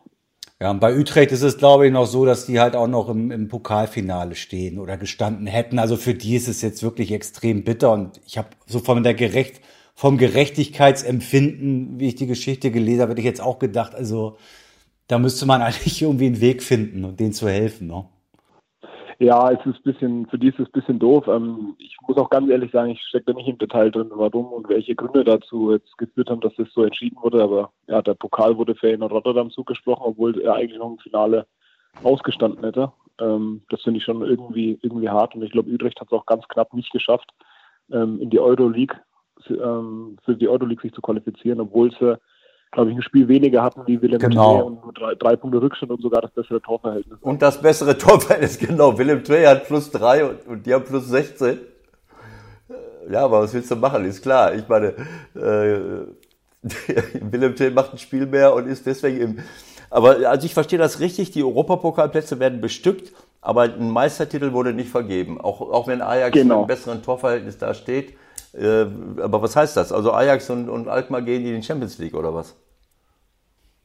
Ja, und bei Utrecht ist es, glaube ich, noch so, dass die halt auch noch im, im Pokalfinale stehen oder gestanden hätten. Also für die ist es jetzt wirklich extrem bitter. Und ich habe so von der Gerecht, vom Gerechtigkeitsempfinden, wie ich die Geschichte gelesen habe, hätte ich jetzt auch gedacht, also da müsste man (laughs) eigentlich irgendwie einen Weg finden und denen zu helfen. Ne? Ja, es ist ein bisschen, für die ist es ein bisschen doof. Ähm, ich muss auch ganz ehrlich sagen, ich stecke da nicht im Detail drin, warum und welche Gründe dazu jetzt geführt haben, dass das so entschieden wurde. Aber ja, der Pokal wurde für in Rotterdam zugesprochen, obwohl er eigentlich noch im Finale ausgestanden hätte. Ähm, das finde ich schon irgendwie, irgendwie hart und ich glaube, Utrecht hat es auch ganz knapp nicht geschafft, ähm, in die Euroleague, für die Euroleague sich zu qualifizieren, obwohl sie glaube ich, ein Spiel weniger hatten wie Willem genau. Tvey und nur drei, drei, Punkte Rückstand und sogar das bessere Torverhältnis. Und das bessere Torverhältnis, (laughs) genau. Willem Tvey hat plus drei und, und die haben plus 16. Ja, aber was willst du machen? Ist klar. Ich meine, äh, (laughs) Willem Tvey macht ein Spiel mehr und ist deswegen im. Aber also ich verstehe das richtig, die Europapokalplätze werden bestückt, aber ein Meistertitel wurde nicht vergeben. Auch, auch wenn Ajax genau. mit einem besseren Torverhältnis da steht. Äh, aber was heißt das? Also Ajax und, und Alkmaar gehen in die Champions League oder was?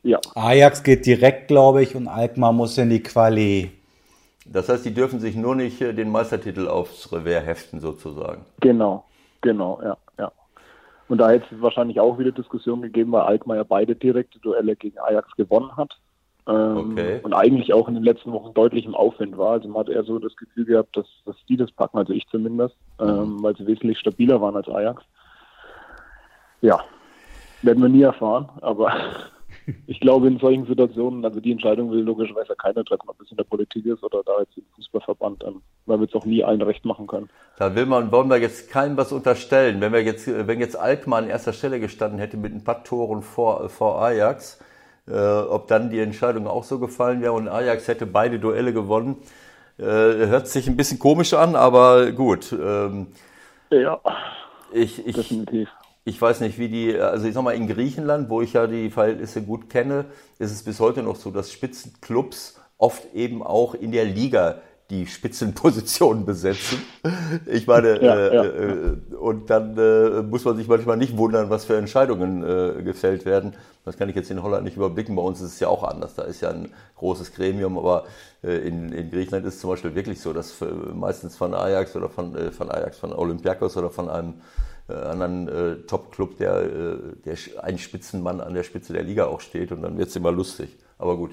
Ja. Ajax geht direkt, glaube ich, und Alkmaar muss in die Quali. Das heißt, die dürfen sich nur nicht äh, den Meistertitel aufs Revers heften, sozusagen. Genau, genau, ja, ja. Und da hätte es wahrscheinlich auch wieder Diskussionen gegeben, weil Alkmaar ja beide direkte Duelle gegen Ajax gewonnen hat. Ähm, okay. Und eigentlich auch in den letzten Wochen deutlich im Aufwind war. Also man hat eher so das Gefühl gehabt, dass, dass die das packen, also ich zumindest, ähm, mhm. weil sie wesentlich stabiler waren als Ajax. Ja, werden wir nie erfahren, aber (laughs) ich glaube, in solchen Situationen, also die Entscheidung will logischerweise keiner treffen, ob es in der Politik ist oder da jetzt im Fußballverband, ähm, weil wir es auch nie allen recht machen können. Da will man, wollen wir jetzt keinem was unterstellen. Wenn wir jetzt, wenn jetzt Alkmaar an erster Stelle gestanden hätte mit ein paar Toren vor, vor Ajax, ob dann die Entscheidung auch so gefallen wäre und Ajax hätte beide Duelle gewonnen, äh, hört sich ein bisschen komisch an, aber gut. Ähm, ja, ich, ich, definitiv ich weiß nicht, wie die, also ich sag mal, in Griechenland, wo ich ja die Verhältnisse gut kenne, ist es bis heute noch so, dass Spitzenclubs oft eben auch in der Liga die Spitzenpositionen besetzen. Ich meine, ja, äh, ja. Äh, und dann äh, muss man sich manchmal nicht wundern, was für Entscheidungen äh, gefällt werden. Das kann ich jetzt in Holland nicht überblicken. Bei uns ist es ja auch anders. Da ist ja ein großes Gremium, aber äh, in, in Griechenland ist es zum Beispiel wirklich so, dass meistens von Ajax oder von, äh, von Ajax, von Olympiakos oder von einem äh, anderen äh, Top-Club, der, äh, der ein Spitzenmann an der Spitze der Liga auch steht und dann wird es immer lustig. Aber gut.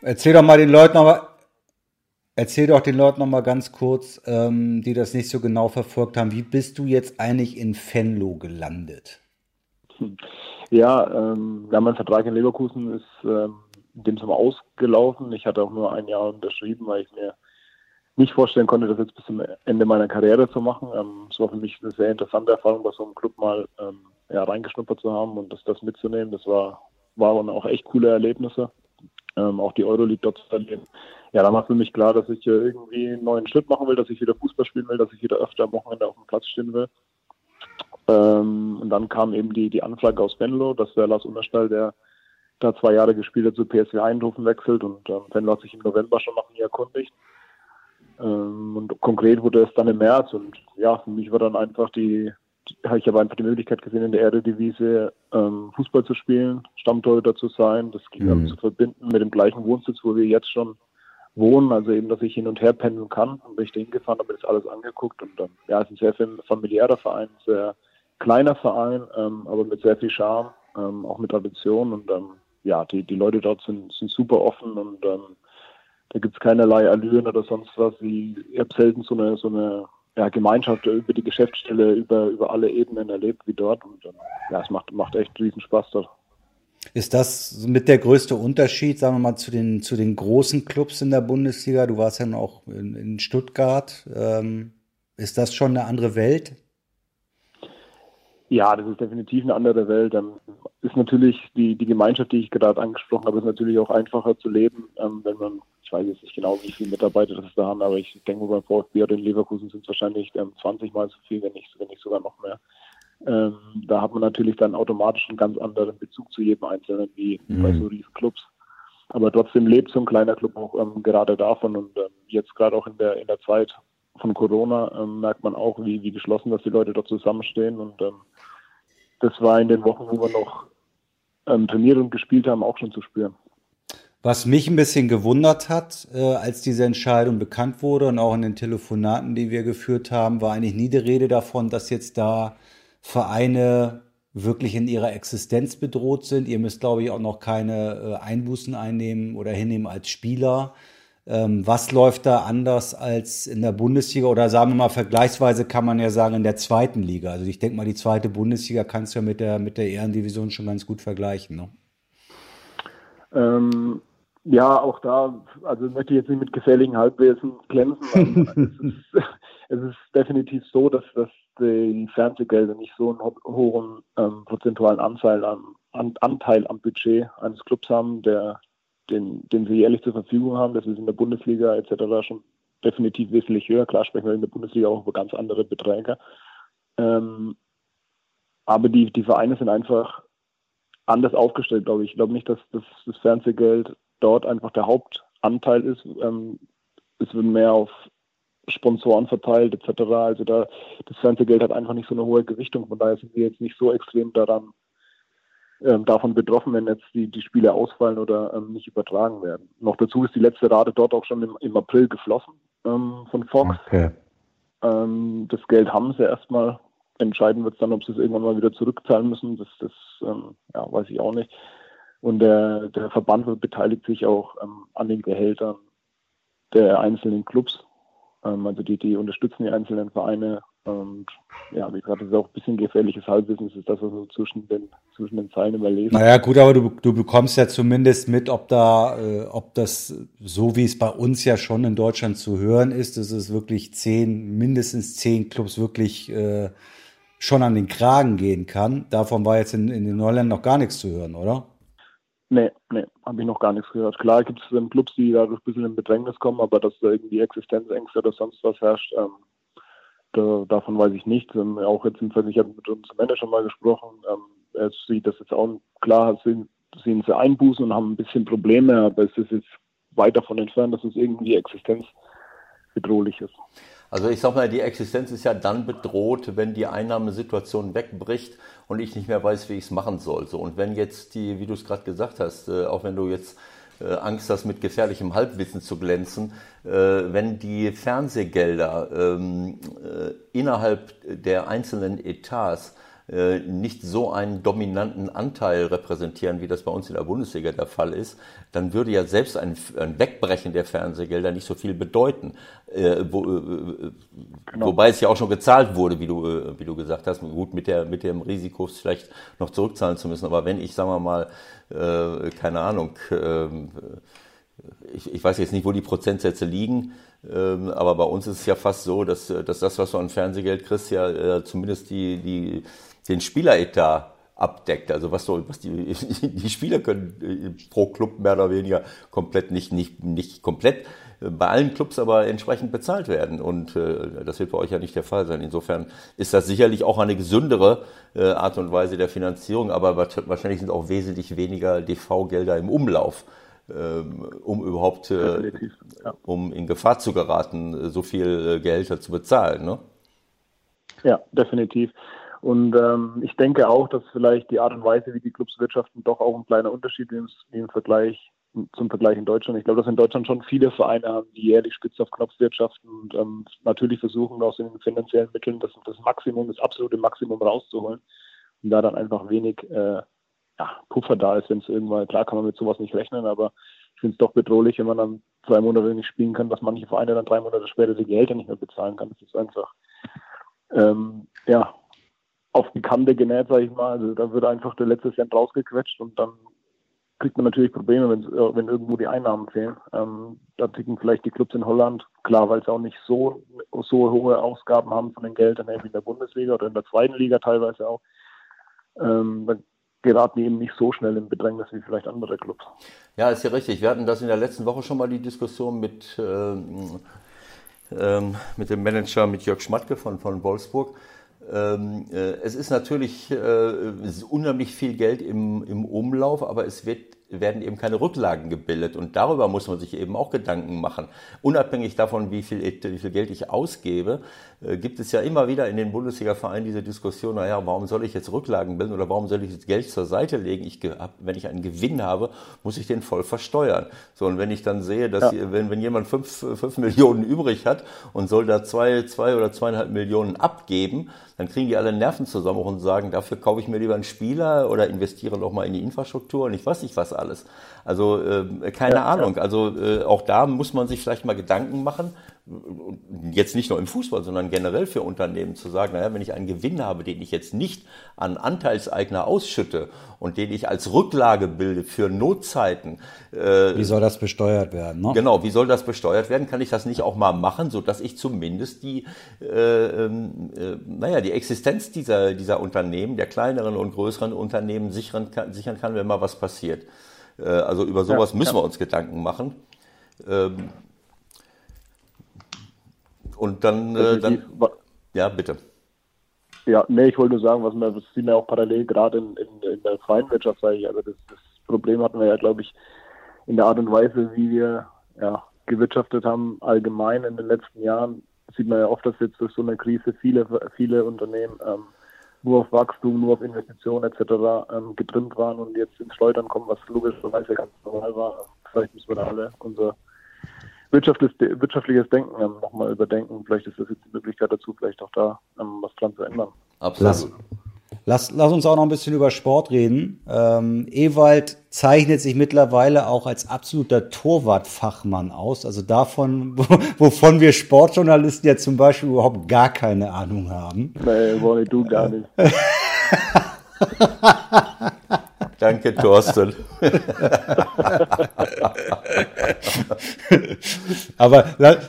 Erzähl doch mal den Leuten aber, erzähl doch den Leuten noch mal ganz kurz, ähm, die das nicht so genau verfolgt haben, wie bist du jetzt eigentlich in Fenlo gelandet? Ja, ähm, ja, mein Vertrag in Leverkusen ist ähm, dem Sommer ausgelaufen. Ich hatte auch nur ein Jahr unterschrieben, weil ich mir nicht vorstellen konnte, das jetzt bis zum Ende meiner Karriere zu machen. Ähm, es war für mich eine sehr interessante Erfahrung, bei so einem Club mal ähm, ja, reingeschnuppert zu haben und das, das mitzunehmen. Das war, waren auch echt coole Erlebnisse. Ähm, auch die Euroleague dort zu erleben. Ja, dann war für mich klar, dass ich irgendwie einen neuen Schritt machen will, dass ich wieder Fußball spielen will, dass ich wieder öfter am Wochenende auf dem Platz stehen will. Ähm, und dann kam eben die, die Anfrage aus Venlo, dass der Lars Unterstall, der da zwei Jahre gespielt hat, zu PSV Eindhoven wechselt und ähm, Venlo hat sich im November schon nach mir erkundigt. Ähm, und konkret wurde es dann im März und ja, für mich war dann einfach die, ich habe einfach die Möglichkeit gesehen, in der Erdedivisie ähm, Fußball zu spielen, Stammtorhüter zu sein, das mhm. zu verbinden mit dem gleichen Wohnsitz, wo wir jetzt schon wohnen, also eben, dass ich hin und her pendeln kann. Und bin ich da hingefahren, habe mir das alles angeguckt und ähm, ja, es ist ein sehr familiärer Verein, sehr kleiner Verein, ähm, aber mit sehr viel Charme, ähm, auch mit Tradition und ähm, ja, die, die Leute dort sind, sind super offen und ähm, da gibt es keinerlei Allüren oder sonst was. Ich habe selten so eine, so eine ja, Gemeinschaft über die Geschäftsstelle, über, über alle Ebenen erlebt wie dort. Und ja, es macht, macht echt riesen Spaß dort. Ist das mit der größte Unterschied, sagen wir mal, zu den, zu den großen Clubs in der Bundesliga? Du warst ja auch in, in Stuttgart. Ähm, ist das schon eine andere Welt? Ja, das ist definitiv eine andere Welt. Dann ist natürlich die, die Gemeinschaft, die ich gerade angesprochen habe, ist natürlich auch einfacher zu leben, ähm, wenn man ich weiß jetzt nicht genau, wie viele Mitarbeiter das da haben, aber ich denke beim VfB oder in Leverkusen sind es wahrscheinlich ähm, 20 Mal so viel, wenn nicht, wenn nicht sogar noch mehr. Ähm, da hat man natürlich dann automatisch einen ganz anderen Bezug zu jedem Einzelnen, wie mhm. bei so riesen Clubs. Aber trotzdem lebt so ein kleiner Club auch ähm, gerade davon und ähm, jetzt gerade auch in der in der Zeit von Corona ähm, merkt man auch, wie, wie geschlossen, dass die Leute dort zusammenstehen und ähm, das war in den Wochen, wo wir noch ähm, und gespielt haben, auch schon zu spüren. Was mich ein bisschen gewundert hat, äh, als diese Entscheidung bekannt wurde und auch in den Telefonaten, die wir geführt haben, war eigentlich nie die Rede davon, dass jetzt da Vereine wirklich in ihrer Existenz bedroht sind. Ihr müsst, glaube ich, auch noch keine äh, Einbußen einnehmen oder hinnehmen als Spieler. Ähm, was läuft da anders als in der Bundesliga oder sagen wir mal vergleichsweise kann man ja sagen in der zweiten Liga? Also ich denke mal, die zweite Bundesliga kannst du ja mit der, mit der Ehrendivision schon ganz gut vergleichen. Ne? Ähm, ja, auch da, also möchte ich jetzt nicht mit gefährlichen Halbwesen glänzen. (laughs) es, ist, es ist definitiv so, dass, dass die Fernsehgelder nicht so einen hohen ähm, prozentualen Anteil, an, an, Anteil am Budget eines Clubs haben, der, den, den sie jährlich zur Verfügung haben. Das ist in der Bundesliga etc. schon definitiv wesentlich höher. Klar sprechen wir in der Bundesliga auch über ganz andere Beträge. Ähm, aber die, die Vereine sind einfach anders aufgestellt, glaube ich. Ich glaube nicht, dass das, das Fernsehgeld dort einfach der Hauptanteil ist. Ähm, es wird mehr auf Sponsoren verteilt etc. Also da das Fernsehgeld hat einfach nicht so eine hohe Gewichtung. Von daher sind wir jetzt nicht so extrem daran ähm, davon betroffen, wenn jetzt die, die Spiele ausfallen oder ähm, nicht übertragen werden. Noch dazu ist die letzte Rate dort auch schon im, im April geflossen ähm, von Fox. Okay. Ähm, das Geld haben sie erstmal. Entscheiden wird es dann, ob sie es irgendwann mal wieder zurückzahlen müssen. Das, das ähm, ja, weiß ich auch nicht. Und der, der Verband beteiligt sich auch ähm, an den Gehältern der einzelnen Clubs. Also die, die unterstützen die einzelnen Vereine und ja, wie gesagt, ist auch ein bisschen gefährliches Halbwissen, das ist das, was so zwischen den, zwischen den Zeilen überlesen. Naja, gut, aber du, du bekommst ja zumindest mit, ob da, äh, ob das, so wie es bei uns ja schon in Deutschland zu hören ist, dass es wirklich zehn, mindestens zehn Clubs wirklich äh, schon an den Kragen gehen kann. Davon war jetzt in, in den Neuländern noch gar nichts zu hören, oder? Nee, nee, habe ich noch gar nichts gehört. Klar gibt es Clubs, die dadurch ein bisschen in Bedrängnis kommen, aber dass da irgendwie Existenzängste oder sonst was herrscht, ähm, da, davon weiß ich nichts. Ähm, auch jetzt im Fall, ich habe mit unserem Manager mal gesprochen, ähm, er sieht das jetzt auch klar, sehen, sehen sie Einbußen und haben ein bisschen Probleme, aber es ist jetzt weit davon entfernt, dass es irgendwie existenzbedrohlich ist. Also ich sag mal, die Existenz ist ja dann bedroht, wenn die Einnahmesituation wegbricht und ich nicht mehr weiß, wie ich es machen soll. So, und wenn jetzt die, wie du es gerade gesagt hast, äh, auch wenn du jetzt äh, Angst hast, mit gefährlichem Halbwissen zu glänzen, äh, wenn die Fernsehgelder ähm, äh, innerhalb der einzelnen Etats äh, nicht so einen dominanten Anteil repräsentieren, wie das bei uns in der Bundesliga der Fall ist, dann würde ja selbst ein, ein Wegbrechen der Fernsehgelder nicht so viel bedeuten. Äh, wo, äh, genau. Wobei es ja auch schon gezahlt wurde, wie du, äh, wie du gesagt hast. Gut, mit, der, mit dem Risiko vielleicht noch zurückzahlen zu müssen. Aber wenn ich, sagen wir mal, äh, keine Ahnung, ich, ich weiß jetzt nicht, wo die Prozentsätze liegen, ähm, aber bei uns ist es ja fast so, dass, dass das, was du an Fernsehgeld kriegst, ja äh, zumindest die, die den Spieleretat abdeckt. Also was, so, was die, (laughs) die Spieler können äh, pro Club mehr oder weniger komplett nicht, nicht, nicht komplett äh, bei allen Clubs aber entsprechend bezahlt werden. Und äh, das wird bei euch ja nicht der Fall sein. Insofern ist das sicherlich auch eine gesündere äh, Art und Weise der Finanzierung, aber wahrscheinlich sind auch wesentlich weniger DV-Gelder im Umlauf, ähm, um überhaupt, äh, ja. um in Gefahr zu geraten, so viel Gehälter zu bezahlen. Ne? Ja, definitiv. Und ähm, ich denke auch, dass vielleicht die Art und Weise, wie die Clubs wirtschaften, doch auch ein kleiner Unterschied ist im Vergleich zum Vergleich in Deutschland. Ich glaube, dass in Deutschland schon viele Vereine haben, die jährlich spitz auf Knopf wirtschaften und ähm, natürlich versuchen, aus den finanziellen Mitteln das, das Maximum, das absolute Maximum rauszuholen. Und da dann einfach wenig äh, ja, Puffer da ist, wenn es irgendwann, klar kann man mit sowas nicht rechnen, aber ich finde es doch bedrohlich, wenn man dann zwei Monate nicht spielen kann, dass manche Vereine dann drei Monate später die Gehälter nicht mehr bezahlen kann. Das ist einfach ähm, ja, auf die Kante genäht, sage ich mal. Also da wird einfach der letzte Cent rausgequetscht und dann kriegt man natürlich Probleme, wenn, äh, wenn irgendwo die Einnahmen fehlen. Ähm, da ticken vielleicht die Clubs in Holland, klar, weil sie auch nicht so, so hohe Ausgaben haben von den Geldern in der Bundesliga oder in der zweiten Liga teilweise auch. Ähm, dann geraten die eben nicht so schnell in Bedrängnis wie vielleicht andere Clubs. Ja, ist ja richtig. Wir hatten das in der letzten Woche schon mal die Diskussion mit, ähm, ähm, mit dem Manager, mit Jörg Schmatke von, von Wolfsburg es ist natürlich äh, unheimlich viel Geld im, im Umlauf, aber es wird werden eben keine Rücklagen gebildet. Und darüber muss man sich eben auch Gedanken machen. Unabhängig davon, wie viel, wie viel Geld ich ausgebe, äh, gibt es ja immer wieder in den Bundesliga-Vereinen diese Diskussion, naja, warum soll ich jetzt Rücklagen bilden oder warum soll ich jetzt Geld zur Seite legen? Ich, wenn ich einen Gewinn habe, muss ich den voll versteuern. So, und wenn ich dann sehe, dass, ja. wenn, wenn jemand fünf, fünf Millionen übrig hat und soll da zwei, zwei oder zweieinhalb Millionen abgeben, dann kriegen die alle Nerven zusammen und sagen, dafür kaufe ich mir lieber einen Spieler oder investiere doch mal in die Infrastruktur und ich weiß nicht was alles. Also äh, keine ja, Ahnung. Ja. Also äh, auch da muss man sich vielleicht mal Gedanken machen, jetzt nicht nur im Fußball, sondern generell für Unternehmen zu sagen, naja, wenn ich einen Gewinn habe, den ich jetzt nicht an Anteilseigner ausschütte und den ich als Rücklage bilde für Notzeiten. Äh, wie soll das besteuert werden? Ne? Genau, wie soll das besteuert werden? Kann ich das nicht auch mal machen, so dass ich zumindest die, äh, ähm, äh, naja, die Existenz dieser, dieser Unternehmen, der kleineren und größeren Unternehmen sichern kann, sichern kann wenn mal was passiert. Äh, also über sowas ja, müssen ja. wir uns Gedanken machen. Ähm, und dann, äh, dann ja, bitte. Ja, nee, ich wollte nur sagen, was wir, das sehen wir auch parallel gerade in, in, in der freien Wirtschaft, sage ich. Also das, das Problem hatten wir ja, glaube ich, in der Art und Weise, wie wir ja, gewirtschaftet haben, allgemein in den letzten Jahren, sieht man ja oft, dass jetzt durch so eine Krise viele, viele Unternehmen ähm, nur auf Wachstum, nur auf Investitionen etc. Ähm, getrimmt waren und jetzt ins Schleudern kommen, was logischerweise ganz normal war. Vielleicht müssen wir da alle unser wirtschaftliches, wirtschaftliches Denken ähm, nochmal überdenken. Vielleicht ist das jetzt die Möglichkeit dazu, vielleicht auch da ähm, was dran zu ändern. Absolut. Lass, lass uns auch noch ein bisschen über Sport reden. Ähm, Ewald zeichnet sich mittlerweile auch als absoluter Torwartfachmann aus. Also davon, (laughs) wovon wir Sportjournalisten ja zum Beispiel überhaupt gar keine Ahnung haben. Nee, Wally, du gar nicht. (laughs) Danke, Thorsten. Aber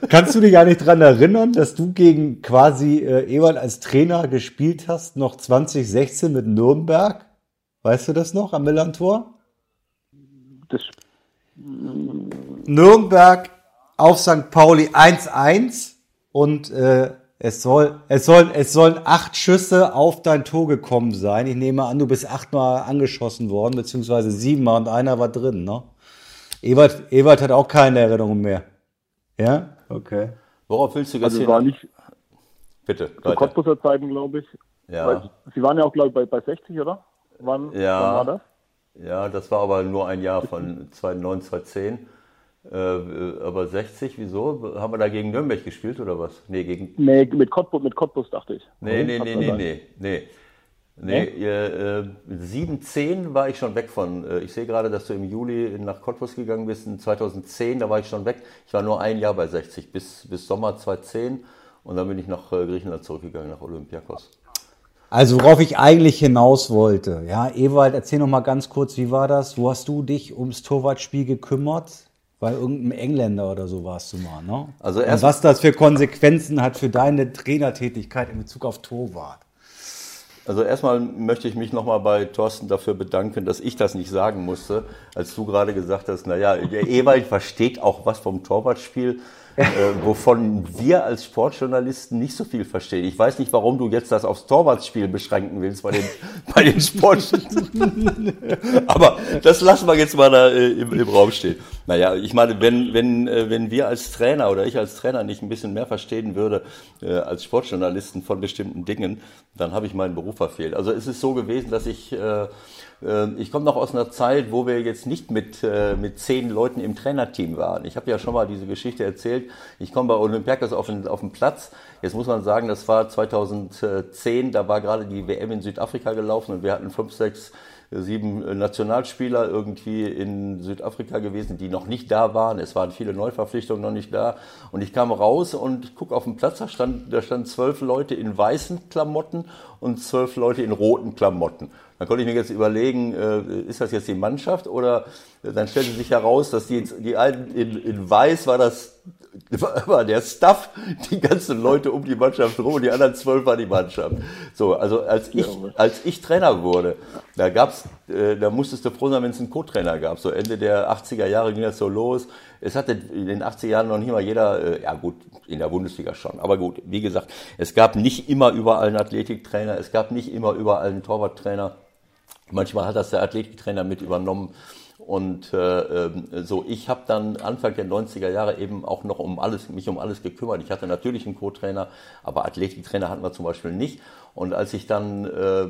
kannst du dich gar nicht dran erinnern, dass du gegen quasi äh, Ewald als Trainer gespielt hast, noch 2016 mit Nürnberg? Weißt du das noch am Millantor? Das Nürnberg auf St. Pauli 1-1 und äh, es soll, es soll, es sollen acht Schüsse auf dein Tor gekommen sein. Ich nehme an, du bist achtmal angeschossen worden, beziehungsweise siebenmal und einer war drin, ne? Ewald, Ewald hat auch keine Erinnerung mehr. Ja? Okay. Worauf willst du jetzt also war nicht Bitte, Zu Cottbuser Zeiten, glaube ich. Ja. Weil, Sie waren ja auch, glaube ich, bei, bei 60, oder? Wann, ja. wann war das? Ja, das war aber nur ein Jahr von 2009, 2010. Äh, aber 60, wieso? Haben wir da gegen Nürnberg gespielt oder was? Nee, gegen. Nee, mit Cottbus, mit Cottbus dachte ich. Nee, nee, nee, nee, nee, nee. Nee, äh, 7, war ich schon weg von. Äh, ich sehe gerade, dass du im Juli nach Cottbus gegangen bist. In 2010, da war ich schon weg. Ich war nur ein Jahr bei 60, bis, bis Sommer 2010. Und dann bin ich nach äh, Griechenland zurückgegangen, nach Olympiakos. Also worauf ich eigentlich hinaus wollte. Ja, Ewald, erzähl noch mal ganz kurz, wie war das? Wo hast du dich ums Torwartspiel gekümmert? Bei irgendeinem Engländer oder so warst du mal, ne? Also erst Und was das für Konsequenzen hat für deine Trainertätigkeit in Bezug auf Torwart. Also erstmal möchte ich mich nochmal bei Thorsten dafür bedanken, dass ich das nicht sagen musste, als du gerade gesagt hast, naja, der Ewald versteht auch was vom Torwartspiel äh, wovon wir als Sportjournalisten nicht so viel verstehen. Ich weiß nicht, warum du jetzt das aufs Torwartspiel beschränken willst bei den, (laughs) bei den Sport. (laughs) Aber das lassen wir jetzt mal da äh, im, im Raum stehen. Naja, ich meine, wenn, wenn, äh, wenn wir als Trainer oder ich als Trainer nicht ein bisschen mehr verstehen würde äh, als Sportjournalisten von bestimmten Dingen, dann habe ich meinen Beruf verfehlt. Also es ist so gewesen, dass ich äh, ähm, ich komme noch aus einer Zeit, wo wir jetzt nicht mit, äh, mit zehn Leuten im Trainerteam waren. Ich habe ja schon mal diese Geschichte erzählt. Ich komme bei Olympiakos auf den, auf den Platz. Jetzt muss man sagen, das war 2010, da war gerade die WM in Südafrika gelaufen und wir hatten fünf, sechs sieben Nationalspieler irgendwie in Südafrika gewesen, die noch nicht da waren. Es waren viele Neuverpflichtungen noch nicht da. Und ich kam raus und gucke auf den Platz, da stand, da standen zwölf Leute in weißen Klamotten und zwölf Leute in roten Klamotten. Dann konnte ich mir jetzt überlegen, äh, ist das jetzt die Mannschaft oder dann stellte sich heraus, dass die, die einen in, in weiß war das (laughs) war der Staff, die ganzen Leute um die Mannschaft rum und die anderen zwölf war die Mannschaft. So, also als ich, als ich Trainer wurde, da gab's, äh, da musstest du froh sein, wenn es einen Co-Trainer gab. So Ende der 80er Jahre ging das so los. Es hatte in den 80er Jahren noch nicht mal jeder, äh, ja gut, in der Bundesliga schon. Aber gut, wie gesagt, es gab nicht immer überall einen Athletiktrainer, es gab nicht immer überall einen Torwarttrainer. Manchmal hat das der Athletiktrainer mit übernommen. Und äh, ähm, so, ich habe dann Anfang der 90er Jahre eben auch noch um alles, mich um alles gekümmert. Ich hatte natürlich einen Co-Trainer, aber Athletiktrainer hatten wir zum Beispiel nicht. Und als ich dann äh,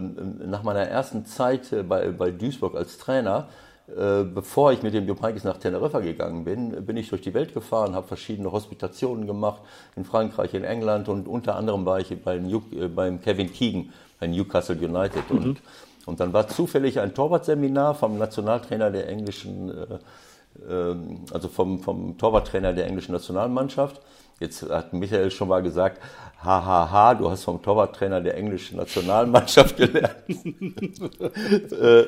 nach meiner ersten Zeit bei, bei Duisburg als Trainer, äh, bevor ich mit dem Jupp nach Teneriffa gegangen bin, bin ich durch die Welt gefahren, habe verschiedene Hospitationen gemacht in Frankreich, in England und unter anderem war ich beim, äh, beim Kevin Keegan bei Newcastle United. Mhm. Und und dann war zufällig ein Torwartseminar vom Nationaltrainer der englischen, äh, äh, also vom, vom Torwarttrainer der englischen Nationalmannschaft. Jetzt hat Michael schon mal gesagt, hahaha, du hast vom Torwarttrainer der englischen Nationalmannschaft gelernt. (laughs) äh, äh,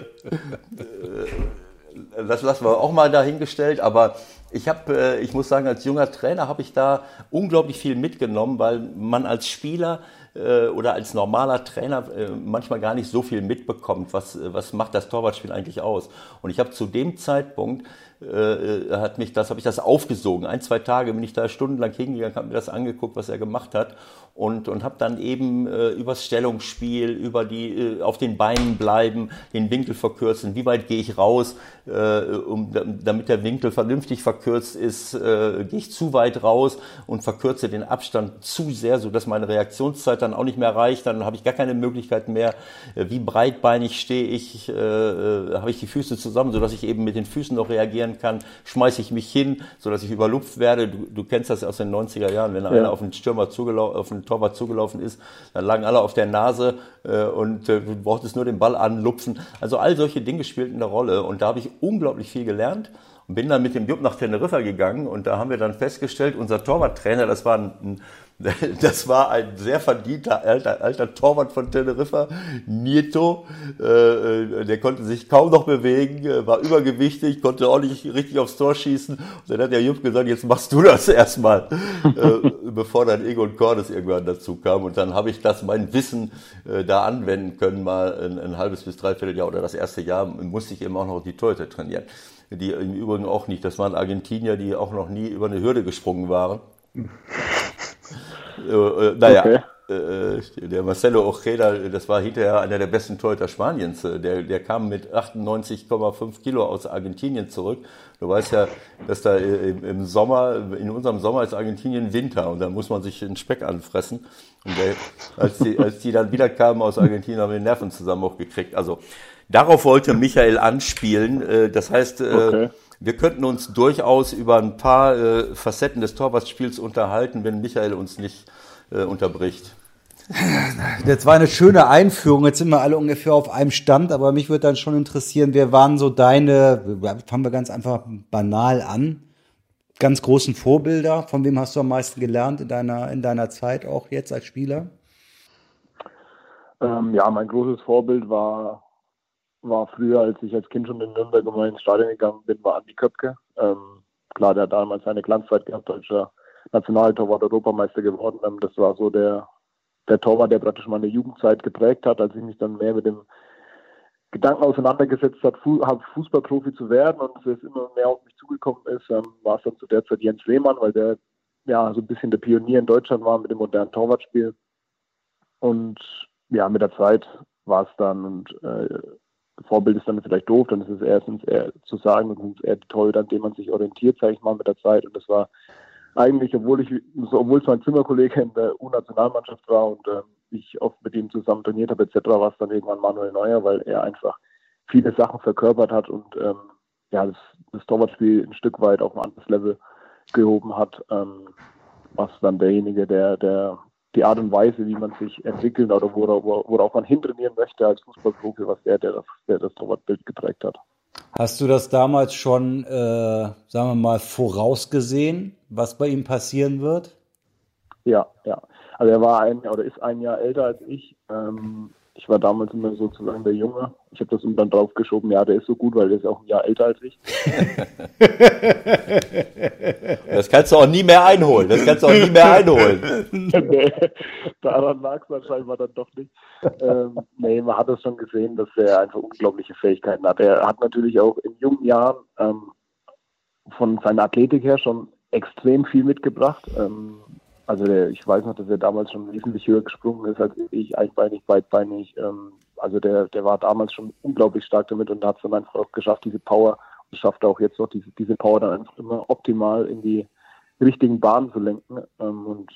das lassen wir auch mal dahingestellt, aber ich habe, äh, ich muss sagen, als junger Trainer habe ich da unglaublich viel mitgenommen, weil man als Spieler äh, oder als normaler Trainer äh, manchmal gar nicht so viel mitbekommt, was, was macht das Torwartspiel eigentlich aus. Und ich habe zu dem Zeitpunkt äh, hat mich das, habe ich das aufgesogen. Ein, zwei Tage bin ich da stundenlang hingegangen, habe mir das angeguckt, was er gemacht hat und, und habe dann eben äh, übers Stellungsspiel, über die äh, auf den Beinen bleiben, den Winkel verkürzen, wie weit gehe ich raus, äh, um, damit der Winkel vernünftig verkürzt ist, äh, gehe ich zu weit raus und verkürze den Abstand zu sehr, so dass meine Reaktionszeit dann dann auch nicht mehr reicht, dann habe ich gar keine Möglichkeit mehr. Äh, wie breitbeinig stehe ich, äh, äh, habe ich die Füße zusammen, sodass ich eben mit den Füßen noch reagieren kann, schmeiße ich mich hin, sodass ich überlupft werde. Du, du kennst das aus den 90er Jahren, wenn ja. einer auf den Stürmer zugelaufen, auf den Torwart zugelaufen ist, dann lagen alle auf der Nase äh, und äh, du brauchtest nur den Ball anlupfen. Also all solche Dinge spielten eine Rolle und da habe ich unglaublich viel gelernt und bin dann mit dem Jupp nach Teneriffa gegangen und da haben wir dann festgestellt, unser Torwarttrainer, das war ein, (laughs) das war ein sehr verdienter alter, alter Torwart von Teneriffa, Nieto. Äh, äh, der konnte sich kaum noch bewegen, äh, war übergewichtig, konnte auch nicht richtig aufs Tor schießen. Und dann hat der Jupp gesagt, jetzt machst du das (laughs) erstmal, äh, bevor dann Egon Cordes irgendwann dazu kam. Und dann habe ich das, mein Wissen äh, da anwenden können, mal ein, ein halbes bis dreiviertel Jahr oder das erste Jahr musste ich eben auch noch die Torhüter trainieren die im Übrigen auch nicht. Das waren Argentinier, die auch noch nie über eine Hürde gesprungen waren. Äh, äh, naja, okay. äh, der Marcelo Ojeda, das war hinterher einer der besten Torhüter Spaniens. Der, der kam mit 98,5 Kilo aus Argentinien zurück. Du weißt ja, dass da im, Sommer, in unserem Sommer ist Argentinien Winter und da muss man sich den Speck anfressen. Und der, als, die, als die dann wieder kamen aus Argentinien, haben wir den Nervenzusammenbruch gekriegt. Also Darauf wollte Michael anspielen. Äh, das heißt, äh, okay. Wir könnten uns durchaus über ein paar äh, Facetten des Torwartspiels unterhalten, wenn Michael uns nicht unterbricht. (laughs) Das war eine schöne Einführung. Jetzt sind wir alle ungefähr auf einem Stand, aber mich würde dann schon interessieren, wer waren so deine, fangen wir ganz einfach banal an, ganz großen Vorbilder? Von wem hast du am meisten gelernt in deiner, in deiner Zeit auch jetzt als Spieler? Ähm, ja, mein großes Vorbild war war früher, als ich als Kind schon in Nürnberg immer ins Stadion gegangen bin, war Andi Köpke. Ähm, klar, der hat damals seine Glanzzeit gehabt, deutscher Nationaltorwart, Europameister geworden. Ähm, das war so der, der Torwart, der praktisch meine Jugendzeit geprägt hat, als ich mich dann mehr mit dem Gedanken auseinandergesetzt habe, Fußballprofi zu werden und es immer mehr auf mich zugekommen ist, ähm, war es dann zu der Zeit Jens Lehmann, weil der ja so ein bisschen der Pionier in Deutschland war mit dem modernen Torwartspiel. Und ja, mit der Zeit war es dann und äh, Vorbild ist dann vielleicht doof, dann ist es erstens eher zu sagen, es eher Torhüter, an denen man sich orientiert, sage ich mal, mit der Zeit. Und das war eigentlich, obwohl ich, obwohl es mein Zimmerkollege in der U-Nationalmannschaft war und äh, ich oft mit ihm zusammen trainiert habe, etc., war es dann irgendwann Manuel Neuer, weil er einfach viele Sachen verkörpert hat und ähm, ja, das, das Torwartspiel ein Stück weit auf ein anderes Level gehoben hat, ähm, was dann derjenige, der, der die Art und Weise, wie man sich entwickelt oder worauf man hintrainieren möchte als Fußballprofi, was der, der das, der das Torwartbild geprägt hat. Hast du das damals schon, äh, sagen wir mal, vorausgesehen, was bei ihm passieren wird? Ja, ja. Also er war ein oder ist ein Jahr älter als ich. Ähm, ich war damals immer sozusagen der Junge. Ich habe das ihm dann draufgeschoben, ja, der ist so gut, weil der ist auch ein Jahr älter als ich. (laughs) das kannst du auch nie mehr einholen. Das kannst du auch nie mehr einholen. (laughs) nee, daran lag es scheinbar dann doch nicht. Ähm, nee, man hat es schon gesehen, dass er einfach unglaubliche Fähigkeiten hat. Er hat natürlich auch in jungen Jahren ähm, von seiner Athletik her schon extrem viel mitgebracht. Ähm, also der, ich weiß noch, dass er damals schon wesentlich höher gesprungen ist als ich, einbeinig, beidbeinig. Ähm, also der, der war damals schon unglaublich stark damit und hat es dann einfach auch geschafft, diese Power, und schafft auch jetzt noch diese, diese Power dann einfach immer optimal in die richtigen Bahnen zu lenken. Ähm, und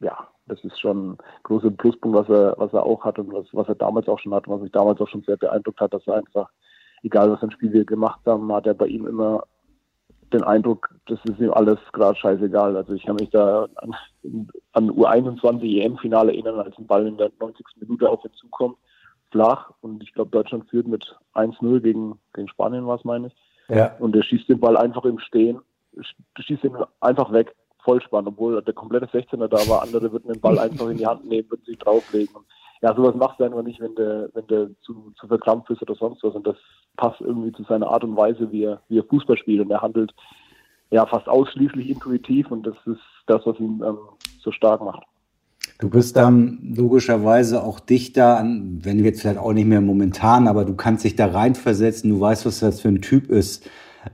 ja, das ist schon ein großer Pluspunkt, was er, was er auch hat und was, was er damals auch schon hat, was mich damals auch schon sehr beeindruckt hat, dass er einfach, egal was ein Spiel wir gemacht haben, hat er bei ihm immer den Eindruck, das ist ihm alles gerade scheißegal. Also ich kann mich da an, an U21 EM-Finale erinnern, als ein Ball in der 90. Minute auf ihn zukommt, flach und ich glaube Deutschland führt mit 1-0 gegen, gegen Spanien war es, meine ich. Ja. Und er schießt den Ball einfach im Stehen, schießt ihn einfach weg, Vollspann, obwohl der komplette 16er da war, andere würden den Ball (laughs) einfach in die Hand nehmen, würden sich drauflegen. Und ja, sowas machst du einfach nicht, wenn der, wenn der zu, zu verkrampft ist oder sonst was. Und das passt irgendwie zu seiner Art und Weise, wie er, wie er Fußball spielt. Und er handelt ja fast ausschließlich intuitiv und das ist das, was ihn ähm, so stark macht. Du bist dann logischerweise auch dichter an, wenn jetzt vielleicht auch nicht mehr momentan, aber du kannst dich da reinversetzen, du weißt, was das für ein Typ ist.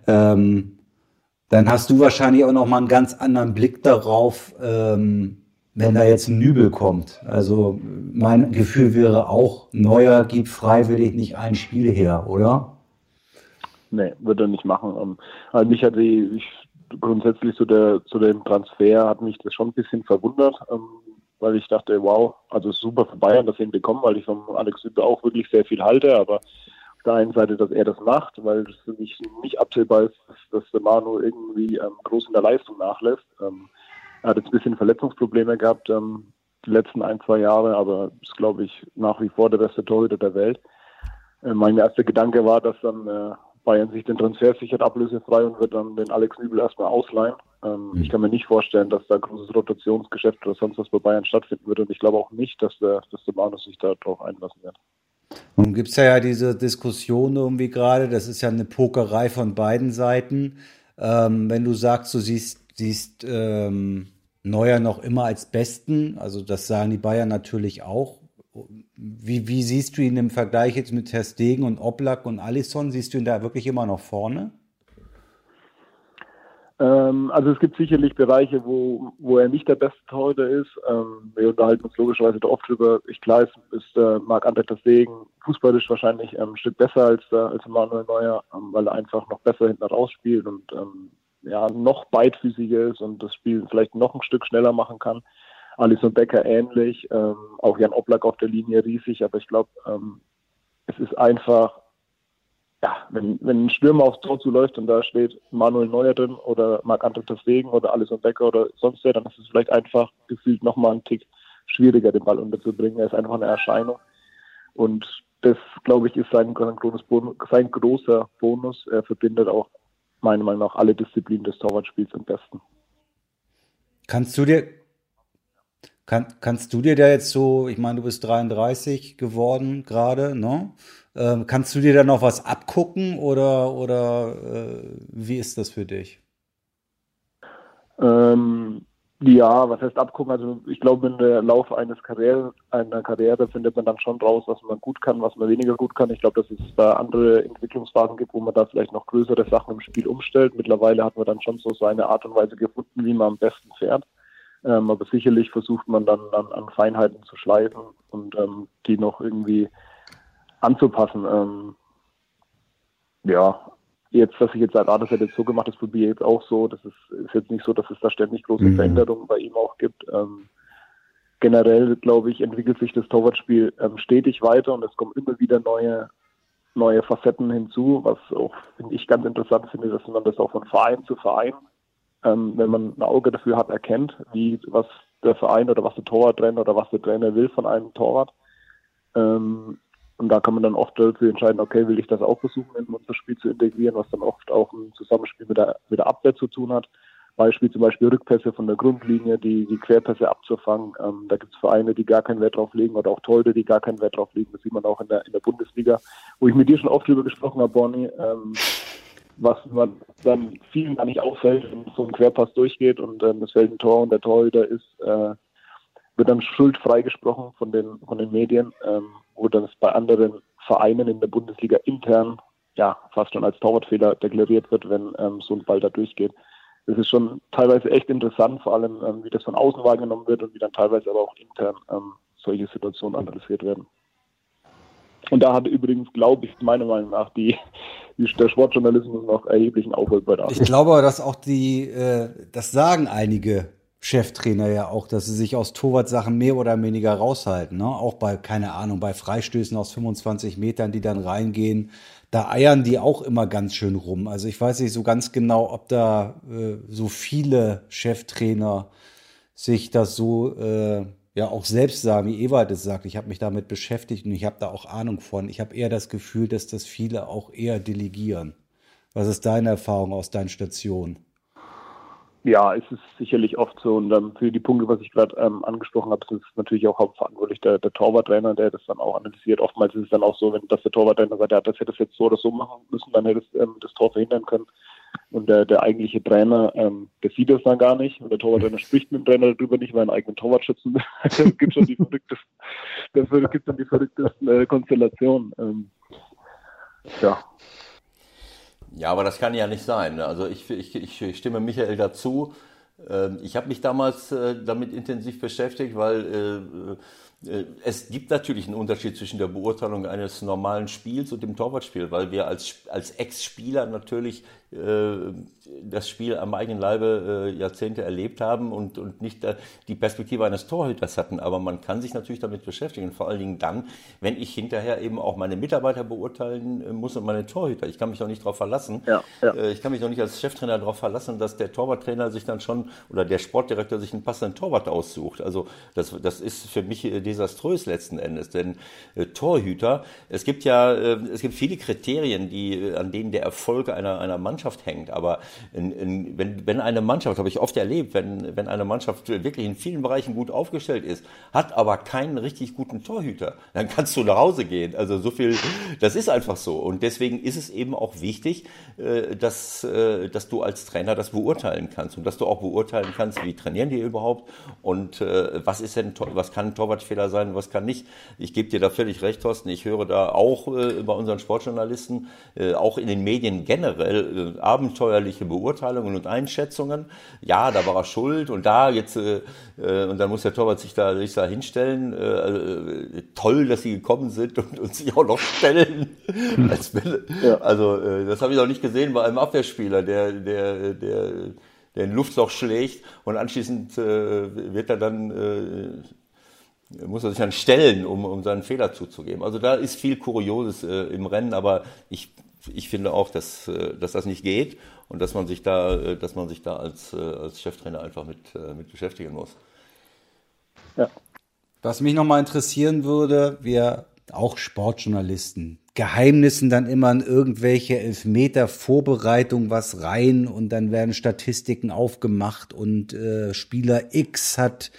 Ähm, dann hast du wahrscheinlich auch noch mal einen ganz anderen Blick darauf, ähm, wenn da jetzt ein Nübel kommt. Also mein Gefühl wäre auch, Neuer gibt freiwillig nicht ein Spiel her, oder? Nee, würde er nicht machen. Ähm, also mich hat die, ich, grundsätzlich zu, der, zu dem Transfer hat mich das schon ein bisschen verwundert, ähm, weil ich dachte, wow, also super für Bayern, dass sie ihn bekommen, weil ich von Alex Sübe auch wirklich sehr viel halte, aber auf der einen Seite, dass er das macht, weil es für mich nicht absehbar ist, dass, der Manu irgendwie ähm, groß in der Leistung nachlässt. Er hat jetzt ein bisschen Verletzungsprobleme gehabt die letzten ein, zwei Jahre, aber ist, glaube ich, nach wie vor der beste Torhüter der Welt. Äh, mein erster Gedanke war, dass dann äh, Bayern sich den Transfer sichert ablösefrei und wird dann den Alex Nübel erstmal ausleihen. Ähm, mhm. Ich kann mir nicht vorstellen, dass da großes Rotationsgeschäft oder sonst was bei Bayern stattfinden würde und ich glaube auch nicht, dass der, dass der Manus sich darauf einlassen wird. Nun gibt es ja, diese Diskussion irgendwie gerade, das ist ja eine Pokerei von beiden Seiten. Ähm, wenn du sagst, du siehst, siehst ähm, Neuer noch immer als Besten, also das sagen die Bayern natürlich auch. Wie, wie siehst du ihn im Vergleich jetzt mit Ter Stegen und Oblak und Alisson? Siehst du ihn da wirklich immer noch vorne? Ähm, also es gibt sicherlich Bereiche, wo, wo er nicht der beste Torhüter ist. Ähm, wir unterhalten uns logischerweise da oft drüber. Ich klar ist, ist äh, Marc-André Stegen fußballisch wahrscheinlich ähm, ein Stück besser als, äh, als Manuel Neuer, weil er einfach noch besser hinten raus spielt und ähm, ja, noch beidfüßiger ist und das Spiel vielleicht noch ein Stück schneller machen kann. Alison Becker ähnlich, ähm, auch Jan Oblak auf der Linie riesig, aber ich glaube, ähm, es ist einfach, ja, wenn, wenn ein Stürmer aufs Tor zuläuft und da steht Manuel Neuer drin oder Marc-André Deswegen oder Alison Becker oder sonst wer, dann ist es vielleicht einfach gefühlt nochmal ein Tick schwieriger, den Ball unterzubringen. Er ist einfach eine Erscheinung und das, glaube ich, ist sein, sein großer Bonus. Er verbindet auch meiner Meinung nach alle Disziplinen des Torwartspiels am besten. Kannst du dir kann, kannst du dir da jetzt so, ich meine, du bist 33 geworden gerade, ne? Ähm, kannst du dir da noch was abgucken oder, oder äh, wie ist das für dich? Ähm, ja, was heißt abgucken? Also ich glaube, der Laufe eines Karriere, einer Karriere findet man dann schon raus, was man gut kann, was man weniger gut kann. Ich glaube, dass es da andere Entwicklungsphasen gibt, wo man da vielleicht noch größere Sachen im Spiel umstellt. Mittlerweile hat man dann schon so seine Art und Weise gefunden, wie man am besten fährt. Ähm, aber sicherlich versucht man dann, dann an Feinheiten zu schleifen und ähm, die noch irgendwie anzupassen. Ähm, ja, jetzt, dass ich jetzt sage, ah, das hätte jetzt so gemacht, das probiere ich jetzt auch so. Das ist, ist jetzt nicht so, dass es da ständig große mhm. Veränderungen bei ihm auch gibt. Ähm, generell, glaube ich, entwickelt sich das Torwartspiel ähm, stetig weiter und es kommen immer wieder neue, neue Facetten hinzu, was auch, finde ich, ganz interessant finde, dass man das auch von Verein zu Verein ähm, wenn man ein Auge dafür hat, erkennt, wie was der Verein oder was der Torwarttrainer oder was der Trainer will von einem Torwart. Ähm, und da kann man dann oft dafür entscheiden, okay, will ich das auch versuchen, in unser Spiel zu integrieren, was dann oft auch ein Zusammenspiel mit der, mit der Abwehr zu tun hat. Beispiel zum Beispiel Rückpässe von der Grundlinie, die, die Querpässe abzufangen. Ähm, da gibt es Vereine, die gar keinen Wert drauf legen oder auch Tolde, die gar keinen Wert drauf legen. Das sieht man auch in der, in der Bundesliga, wo ich mit dir schon oft drüber gesprochen habe, Bonnie. Ähm, was man dann vielen gar nicht auffällt, wenn so ein Querpass durchgeht und ähm, das fällt ein Tor und der Torhüter ist, äh, wird dann schuldfrei gesprochen von den, von den Medien, ähm, wo dann bei anderen Vereinen in der Bundesliga intern ja fast schon als Torwartfehler deklariert wird, wenn ähm, so ein Ball da durchgeht. Das ist schon teilweise echt interessant, vor allem ähm, wie das von außen wahrgenommen wird und wie dann teilweise aber auch intern ähm, solche Situationen analysiert werden. Und da hat übrigens, glaube ich, meiner Meinung nach die, die, der Sportjournalismus noch erheblichen Aufholbedarf. Ich glaube, dass auch die, äh, das sagen einige Cheftrainer ja auch, dass sie sich aus Torwartsachen mehr oder weniger raushalten. Ne? Auch bei, keine Ahnung, bei Freistößen aus 25 Metern, die dann reingehen, da eiern die auch immer ganz schön rum. Also ich weiß nicht so ganz genau, ob da äh, so viele Cheftrainer sich das so äh, ja auch selbst sagen, wie Ewald es sagt, ich habe mich damit beschäftigt und ich habe da auch Ahnung von. Ich habe eher das Gefühl, dass das viele auch eher delegieren. Was ist deine Erfahrung aus deinen Stationen? Ja, es ist sicherlich oft so. Und ähm, für die Punkte, was ich gerade ähm, angesprochen habe, ist natürlich auch hauptverantwortlich der, der Torwarttrainer, der das dann auch analysiert. Oftmals ist es dann auch so, wenn das der Torwarttrainer sagt, ja, das hätte es jetzt so oder so machen müssen, dann hätte es ähm, das Tor verhindern können. Und der, der eigentliche Trainer, ähm, der sieht das dann gar nicht. Und der Torwarttrainer spricht mit dem Trainer darüber nicht, weil er einen eigenen Torwart schützen will. es gibt schon die verrücktesten, es gibt dann die verrücktesten äh, Konstellationen. Ähm, ja. Ja, aber das kann ja nicht sein. Also ich, ich, ich stimme Michael dazu. Ähm, ich habe mich damals äh, damit intensiv beschäftigt, weil äh, es gibt natürlich einen Unterschied zwischen der Beurteilung eines normalen Spiels und dem Torwartspiel, weil wir als, als Ex-Spieler natürlich äh, das Spiel am eigenen Leibe äh, Jahrzehnte erlebt haben und, und nicht die Perspektive eines Torhüters hatten. Aber man kann sich natürlich damit beschäftigen, vor allen Dingen dann, wenn ich hinterher eben auch meine Mitarbeiter beurteilen äh, muss und meine Torhüter. Ich kann mich doch nicht darauf verlassen. Ja, ja. Ich kann mich doch nicht als Cheftrainer darauf verlassen, dass der Torwarttrainer sich dann schon oder der Sportdirektor sich einen passenden Torwart aussucht. Also das, das ist für mich desaströs letzten Endes. Denn äh, Torhüter, es gibt ja, äh, es gibt viele Kriterien, die, an denen der Erfolg einer, einer Mannschaft hängt. Aber in, in, wenn, wenn eine Mannschaft, habe ich oft erlebt, wenn, wenn eine Mannschaft wirklich in vielen Bereichen gut aufgestellt ist, hat aber keinen richtig guten Torhüter, dann kannst du nach Hause gehen. Also so viel, das ist einfach so. Und deswegen ist es eben auch wichtig, äh, dass, äh, dass du als Trainer das beurteilen kannst und dass du auch beurteilen kannst, wie trainieren die überhaupt und äh, was ist denn, was kann ein Torwartfehler sein, was kann nicht. Ich gebe dir da völlig recht, Thorsten. Ich höre da auch bei unseren Sportjournalisten, auch in den Medien generell abenteuerliche Beurteilungen und Einschätzungen. Ja, da war er schuld und da jetzt äh, äh, und dann muss der Torwart sich da, sich da hinstellen. Äh, äh toll, dass sie gekommen sind und, und sich auch noch stellen. Als ja. Also äh, das habe ich noch nicht gesehen bei einem Abwehrspieler, der der der der ein Luftloch schlägt und anschließend äh, wird er dann äh, muss er sich dann stellen, um, um seinen Fehler zuzugeben. Also da ist viel Kurioses äh, im Rennen, aber ich ich finde auch, dass, äh, dass das nicht geht und dass man sich da, äh, dass man sich da als, äh, als Cheftrainer einfach mit, mit beschäftigen muss. Ja. Was mich nochmal interessieren würde, wir auch Sportjournalisten, Geheimnissen dann immer in irgendwelche Elfmeter Vorbereitung was rein und dann werden Statistiken aufgemacht und äh, Spieler X hat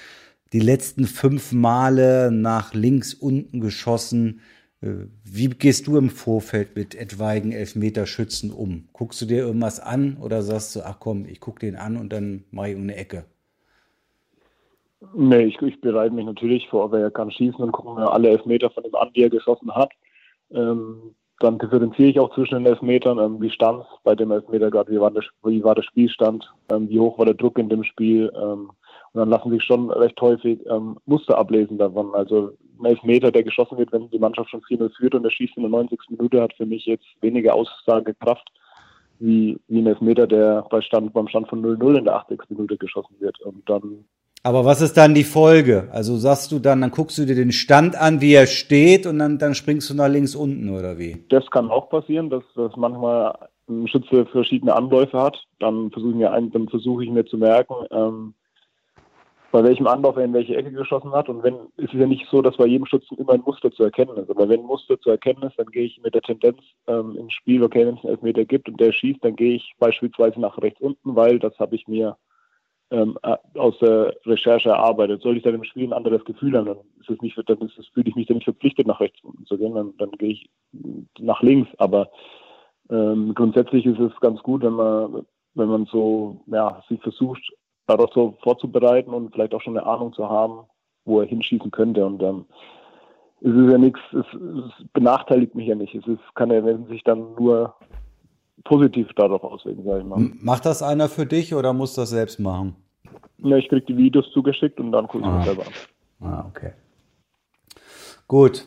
die letzten fünf Male nach links unten geschossen. Äh, wie gehst du im Vorfeld mit etwaigen Elfmeterschützen um? Guckst du dir irgendwas an oder sagst du, ach komm, ich gucke den an und dann mache ich um eine Ecke? Nee, ich, ich bereite mich natürlich vor, wer kann schießen und gucke mir alle Elfmeter von dem an, die er geschossen hat. Ähm, dann differenziere ich auch zwischen den Elfmetern, ähm, wie stand es bei dem Elfmeter gerade, wie war, der, wie war der Spielstand, ähm, wie hoch war der Druck in dem Spiel. Ähm, und dann lassen sich schon recht häufig ähm, Muster ablesen davon. Also ein Elfmeter, der geschossen wird, wenn die Mannschaft schon 4-0 führt und er schießt in der 90. Minute, hat für mich jetzt weniger Aussagekraft wie, wie ein Elfmeter, der bei Stand, beim Stand von 0-0 in der 80. Minute geschossen wird. Und dann aber was ist dann die Folge? Also sagst du dann, dann guckst du dir den Stand an, wie er steht und dann, dann springst du nach links unten oder wie? Das kann auch passieren, dass, dass manchmal ein Schütze verschiedene Anläufe hat. Dann versuche ich mir, ein, dann versuche ich mir zu merken, ähm, bei welchem Anlauf er in welche Ecke geschossen hat. Und wenn, ist es ja nicht so, dass bei jedem Schützen immer ein Muster zu erkennen ist. Aber wenn ein Muster zu erkennen ist, dann gehe ich mit der Tendenz ähm, ins Spiel, okay, wenn es einen Elfmeter gibt und der schießt, dann gehe ich beispielsweise nach rechts unten, weil das habe ich mir ähm, äh, aus der Recherche erarbeitet. Soll ich dann im Spiel ein anderes Gefühl haben, dann ist es nicht, dann ist es, fühle ich mich dann nicht verpflichtet, nach rechts unten zu gehen, dann, dann gehe ich nach links. Aber ähm, grundsätzlich ist es ganz gut, wenn man, wenn man so, ja, sich versucht, darauf so vorzubereiten und vielleicht auch schon eine Ahnung zu haben, wo er hinschießen könnte. Und ähm, es ist ja nichts, es, es, benachteiligt mich ja nicht. Es ist, kann ja sich dann nur positiv darauf auswirken, sage ich mal. Macht das einer für dich oder muss das selbst machen? Ja, ich kriege die Videos zugeschickt und dann gucke ich ah. mir selber an. Ah, okay. Gut.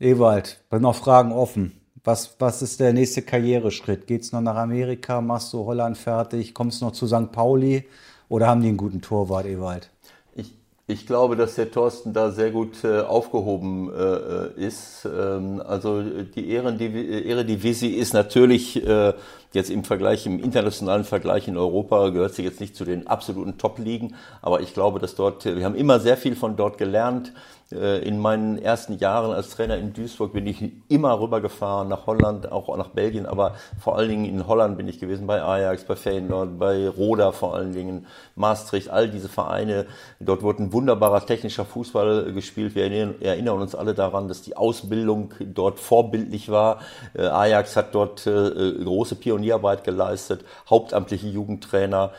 Ewald, bin noch Fragen offen. Was, was ist der nächste Karriereschritt? Geht's noch nach Amerika? Machst du Holland fertig? Kommst du noch zu St. Pauli? Oder haben die einen guten Torwart, Ewald? Ich, ich glaube, dass der Thorsten da sehr gut äh, aufgehoben äh, ist. Ähm, also die Eredivisie ist natürlich äh, jetzt im Vergleich, im internationalen Vergleich in Europa gehört sie jetzt nicht zu den absoluten Top-Ligen, aber ich glaube, dass dort, wir haben immer sehr viel von dort gelernt. Äh, in meinen ersten Jahren als Trainer in Duisburg bin ich immer rübergefahren nach Holland, auch nach Belgien, aber vor allen Dingen in Holland bin ich gewesen, bei Ajax, bei Feyenoord, bei Roda vor allen Dingen, Maastricht, all diese Vereine. Dort wurde ein wunderbarer technischer Fußball gespielt. Wir erinnern uns alle daran, dass die Ausbildung dort vorbildlich war. Äh, Ajax hat dort äh, große Pionierarbeit geleistet, hauptamtliche Jugendtrainer,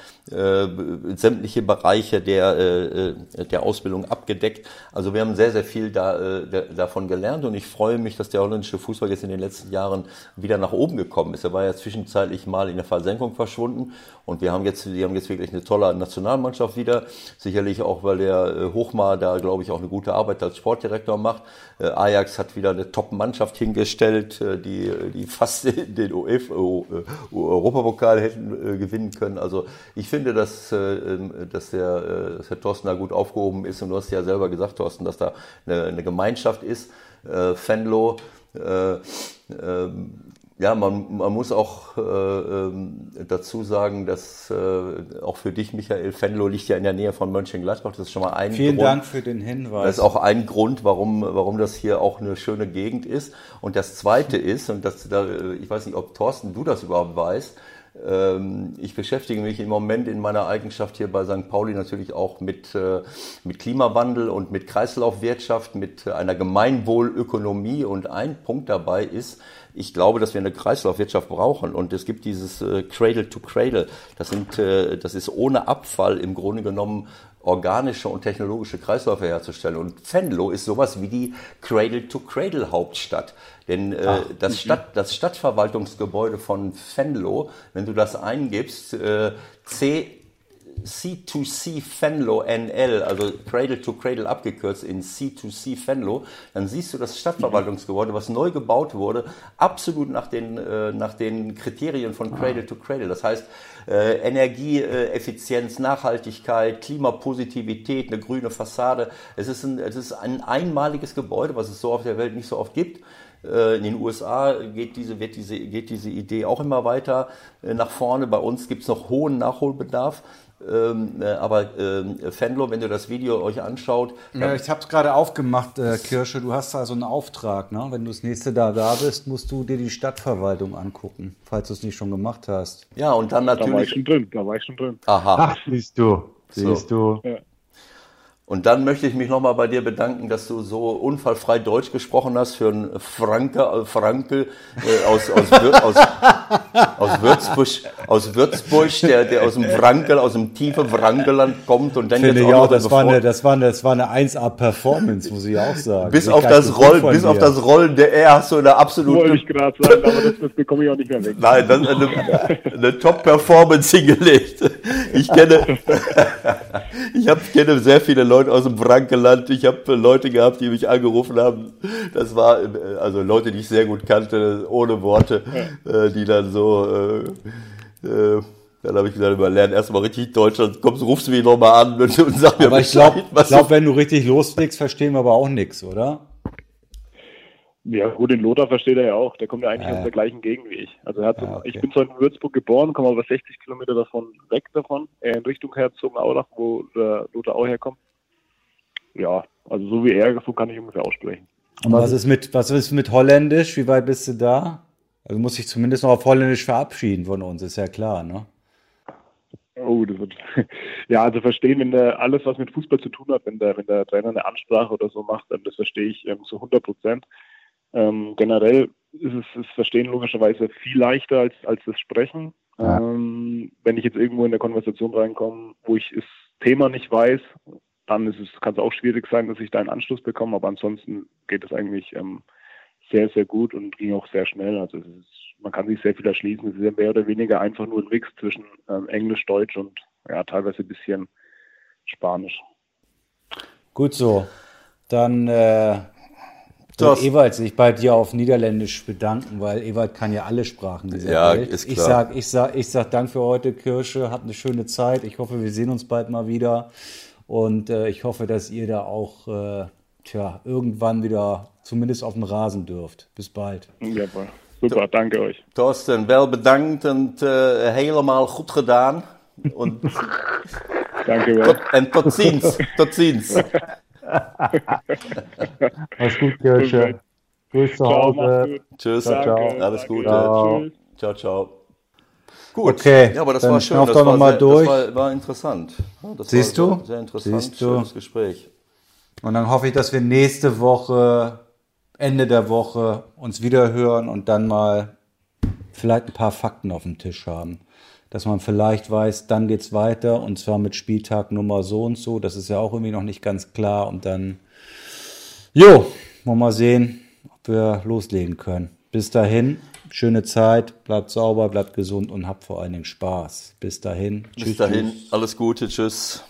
sämtliche Bereiche der, der Ausbildung abgedeckt. Also wir haben sehr, sehr viel da, äh, davon gelernt und ich freue mich, dass der holländische Fußball jetzt in den letzten Jahren wieder nach oben gekommen ist. Er war ja zwischenzeitlich mal in der Versenkung verschwunden und wir haben jetzt, die haben jetzt wirklich eine tolle Nationalmannschaft wieder. Sicherlich auch, weil der äh, Hochmar da, glaube ich, auch eine gute Arbeit als Sportdirektor macht. Äh, Ajax hat wieder eine Top-Mannschaft hingestellt, äh, die, die fast (laughs) den UEFA, Europapokal hätten gewinnen können. Also ich finde, dass, ähm, dass, der, dass der Thorsten da gut aufgehoben ist und du hast ja selber gesagt, Thorsten, dass da eine, eine Gemeinschaft ist. Fenlo, ähm, ja, man, man muss auch äh, ähm, dazu sagen, dass äh, auch für dich, Michael Fenlo, liegt ja in der Nähe von Mönchengladbach. Das ist schon mal ein Vielen Grund. Dank für den Hinweis. Das ist auch ein Grund, warum, warum das hier auch eine schöne Gegend ist. Und das Zweite ist, und das, da, ich weiß nicht, ob Thorsten, du das überhaupt weißt, ich beschäftige mich im Moment in meiner Eigenschaft hier bei St. Pauli natürlich auch mit, äh, mit Klimawandel und mit Kreislaufwirtschaft, mit einer Gemeinwohlökonomie. Und ein Punkt dabei ist, ich glaube, dass wir eine Kreislaufwirtschaft brauchen und es gibt dieses äh, Cradle to Cradle. Das sind, äh, das ist ohne Abfall im Grunde genommen organische und technologische Kreisläufe herzustellen. Und Venlo ist sowas wie die Cradle-to-Cradle-Hauptstadt. Denn äh, Ach, das, mhm. Stadt, das Stadtverwaltungsgebäude von Venlo, wenn du das eingibst, äh, C C2C Fenlo NL, also Cradle to Cradle abgekürzt in C2C Fenlo, dann siehst du das Stadtverwaltungsgebäude, was neu gebaut wurde, absolut nach den, äh, nach den Kriterien von Cradle to Cradle. Das heißt, äh, Energieeffizienz, Nachhaltigkeit, Klimapositivität, eine grüne Fassade. Es ist, ein, es ist ein einmaliges Gebäude, was es so auf der Welt nicht so oft gibt. Äh, in den USA geht diese, wird diese, geht diese Idee auch immer weiter äh, nach vorne. Bei uns gibt es noch hohen Nachholbedarf. Ähm, äh, aber äh, Fenlo, wenn du das Video euch anschaut. Ja, ich habe es gerade aufgemacht, äh, Kirsche. Du hast also einen Auftrag. Ne? Wenn du das nächste da da bist, musst du dir die Stadtverwaltung angucken, falls du es nicht schon gemacht hast. Ja, und dann natürlich. Da war ich schon drin. Da war ich schon drin. Aha. Ach, siehst du. Siehst so. du. Ja. Und dann möchte ich mich nochmal bei dir bedanken, dass du so unfallfrei Deutsch gesprochen hast für einen Franke, äh, Frankel äh, aus, aus, aus, aus, Würzburg, aus Würzburg, der, der aus dem Frankel, aus dem tiefen Wrankeland kommt und dann Finde jetzt auch, auch das war, eine, das, war eine, das war eine 1-A-Performance, muss ich auch sagen. Bis, auf das, Rollen, bis auf das Rollen der R hast du eine absolute... Wollte ich gerade sagen, aber das, das bekomme ich auch nicht mehr weg. Nein, das ist eine, eine Top-Performance hingelegt. Ich kenne, ich hab, kenne sehr viele Leute, aus dem Frankenland. Ich habe Leute gehabt, die mich angerufen haben. Das war äh, also Leute, die ich sehr gut kannte, ohne Worte, ja. Äh, die dann so. Äh, äh, dann habe ich gesagt, wir lernen erstmal richtig Deutsch, dann kommst, rufst du mich nochmal an und, (laughs) und sag mir Aber ich glaube, glaub, wenn du richtig loslegst, verstehen wir aber auch nichts, oder? Ja, gut, den Lothar versteht er ja auch. Der kommt ja eigentlich ja. aus der gleichen Gegend wie ich. Also er hat, ja, okay. ich bin zwar in Würzburg geboren, komme aber 60 Kilometer davon weg davon, eher in Richtung Herzogenaurach, wo der Lothar auch herkommt ja, also so wie er, so kann ich ungefähr aussprechen. Und was ist mit, was ist mit Holländisch? Wie weit bist du da? Also muss ich zumindest noch auf Holländisch verabschieden von uns, ist ja klar, ne? Oh, das wird, (laughs) ja, also verstehen, wenn der alles, was mit Fußball zu tun hat, wenn der, wenn der Trainer eine Ansprache oder so macht, das verstehe ich ähm, zu 100 Prozent. Ähm, generell ist es das Verstehen logischerweise viel leichter als, als das Sprechen. Ja. Ähm, wenn ich jetzt irgendwo in der Konversation reinkomme, wo ich das Thema nicht weiß, dann ist es, kann es auch schwierig sein, dass ich da einen Anschluss bekomme, aber ansonsten geht es eigentlich ähm, sehr, sehr gut und ging auch sehr schnell. Also ist, man kann sich sehr viel erschließen. Es ist ja mehr oder weniger einfach nur ein Mix zwischen ähm, Englisch, Deutsch und ja, teilweise ein bisschen Spanisch. Gut so. Dann äh, wird Ewald sich bei dir auf Niederländisch bedanken, weil Ewald kann ja alle Sprachen dieser ja, Welt. Ist klar. Ich sag, ich sag, ich sag Dank für heute, Kirsche. Habt eine schöne Zeit. Ich hoffe, wir sehen uns bald mal wieder. Und äh, ich hoffe, dass ihr da auch äh, tja, irgendwann wieder zumindest auf dem Rasen dürft. Bis bald. Jawohl. Super, danke euch. Thorsten, wel bedankt und uh, helemaal goed gedaan. Und (laughs) danke wel. En tot ziens. tot ziens. (laughs) Alles gut, Kirche. Grüß zu Hause. Tschüss. Ciao, ciao. Alles Gute. Ciao, ciao. ciao. Gut, okay. Ja, aber das war schön. Das, war, sehr, durch. das war, war interessant. Das Siehst war du? Sehr interessant. Siehst du? Schönes Gespräch. Und dann hoffe ich, dass wir nächste Woche, Ende der Woche, uns wieder hören und dann mal vielleicht ein paar Fakten auf dem Tisch haben. Dass man vielleicht weiß, dann geht's weiter und zwar mit Spieltag Nummer so und so. Das ist ja auch irgendwie noch nicht ganz klar und dann Jo, wollen wir mal sehen, ob wir loslegen können. Bis dahin, schöne Zeit, bleibt sauber, bleibt gesund und habt vor allen Dingen Spaß. Bis dahin. Bis dahin, alles Gute, tschüss.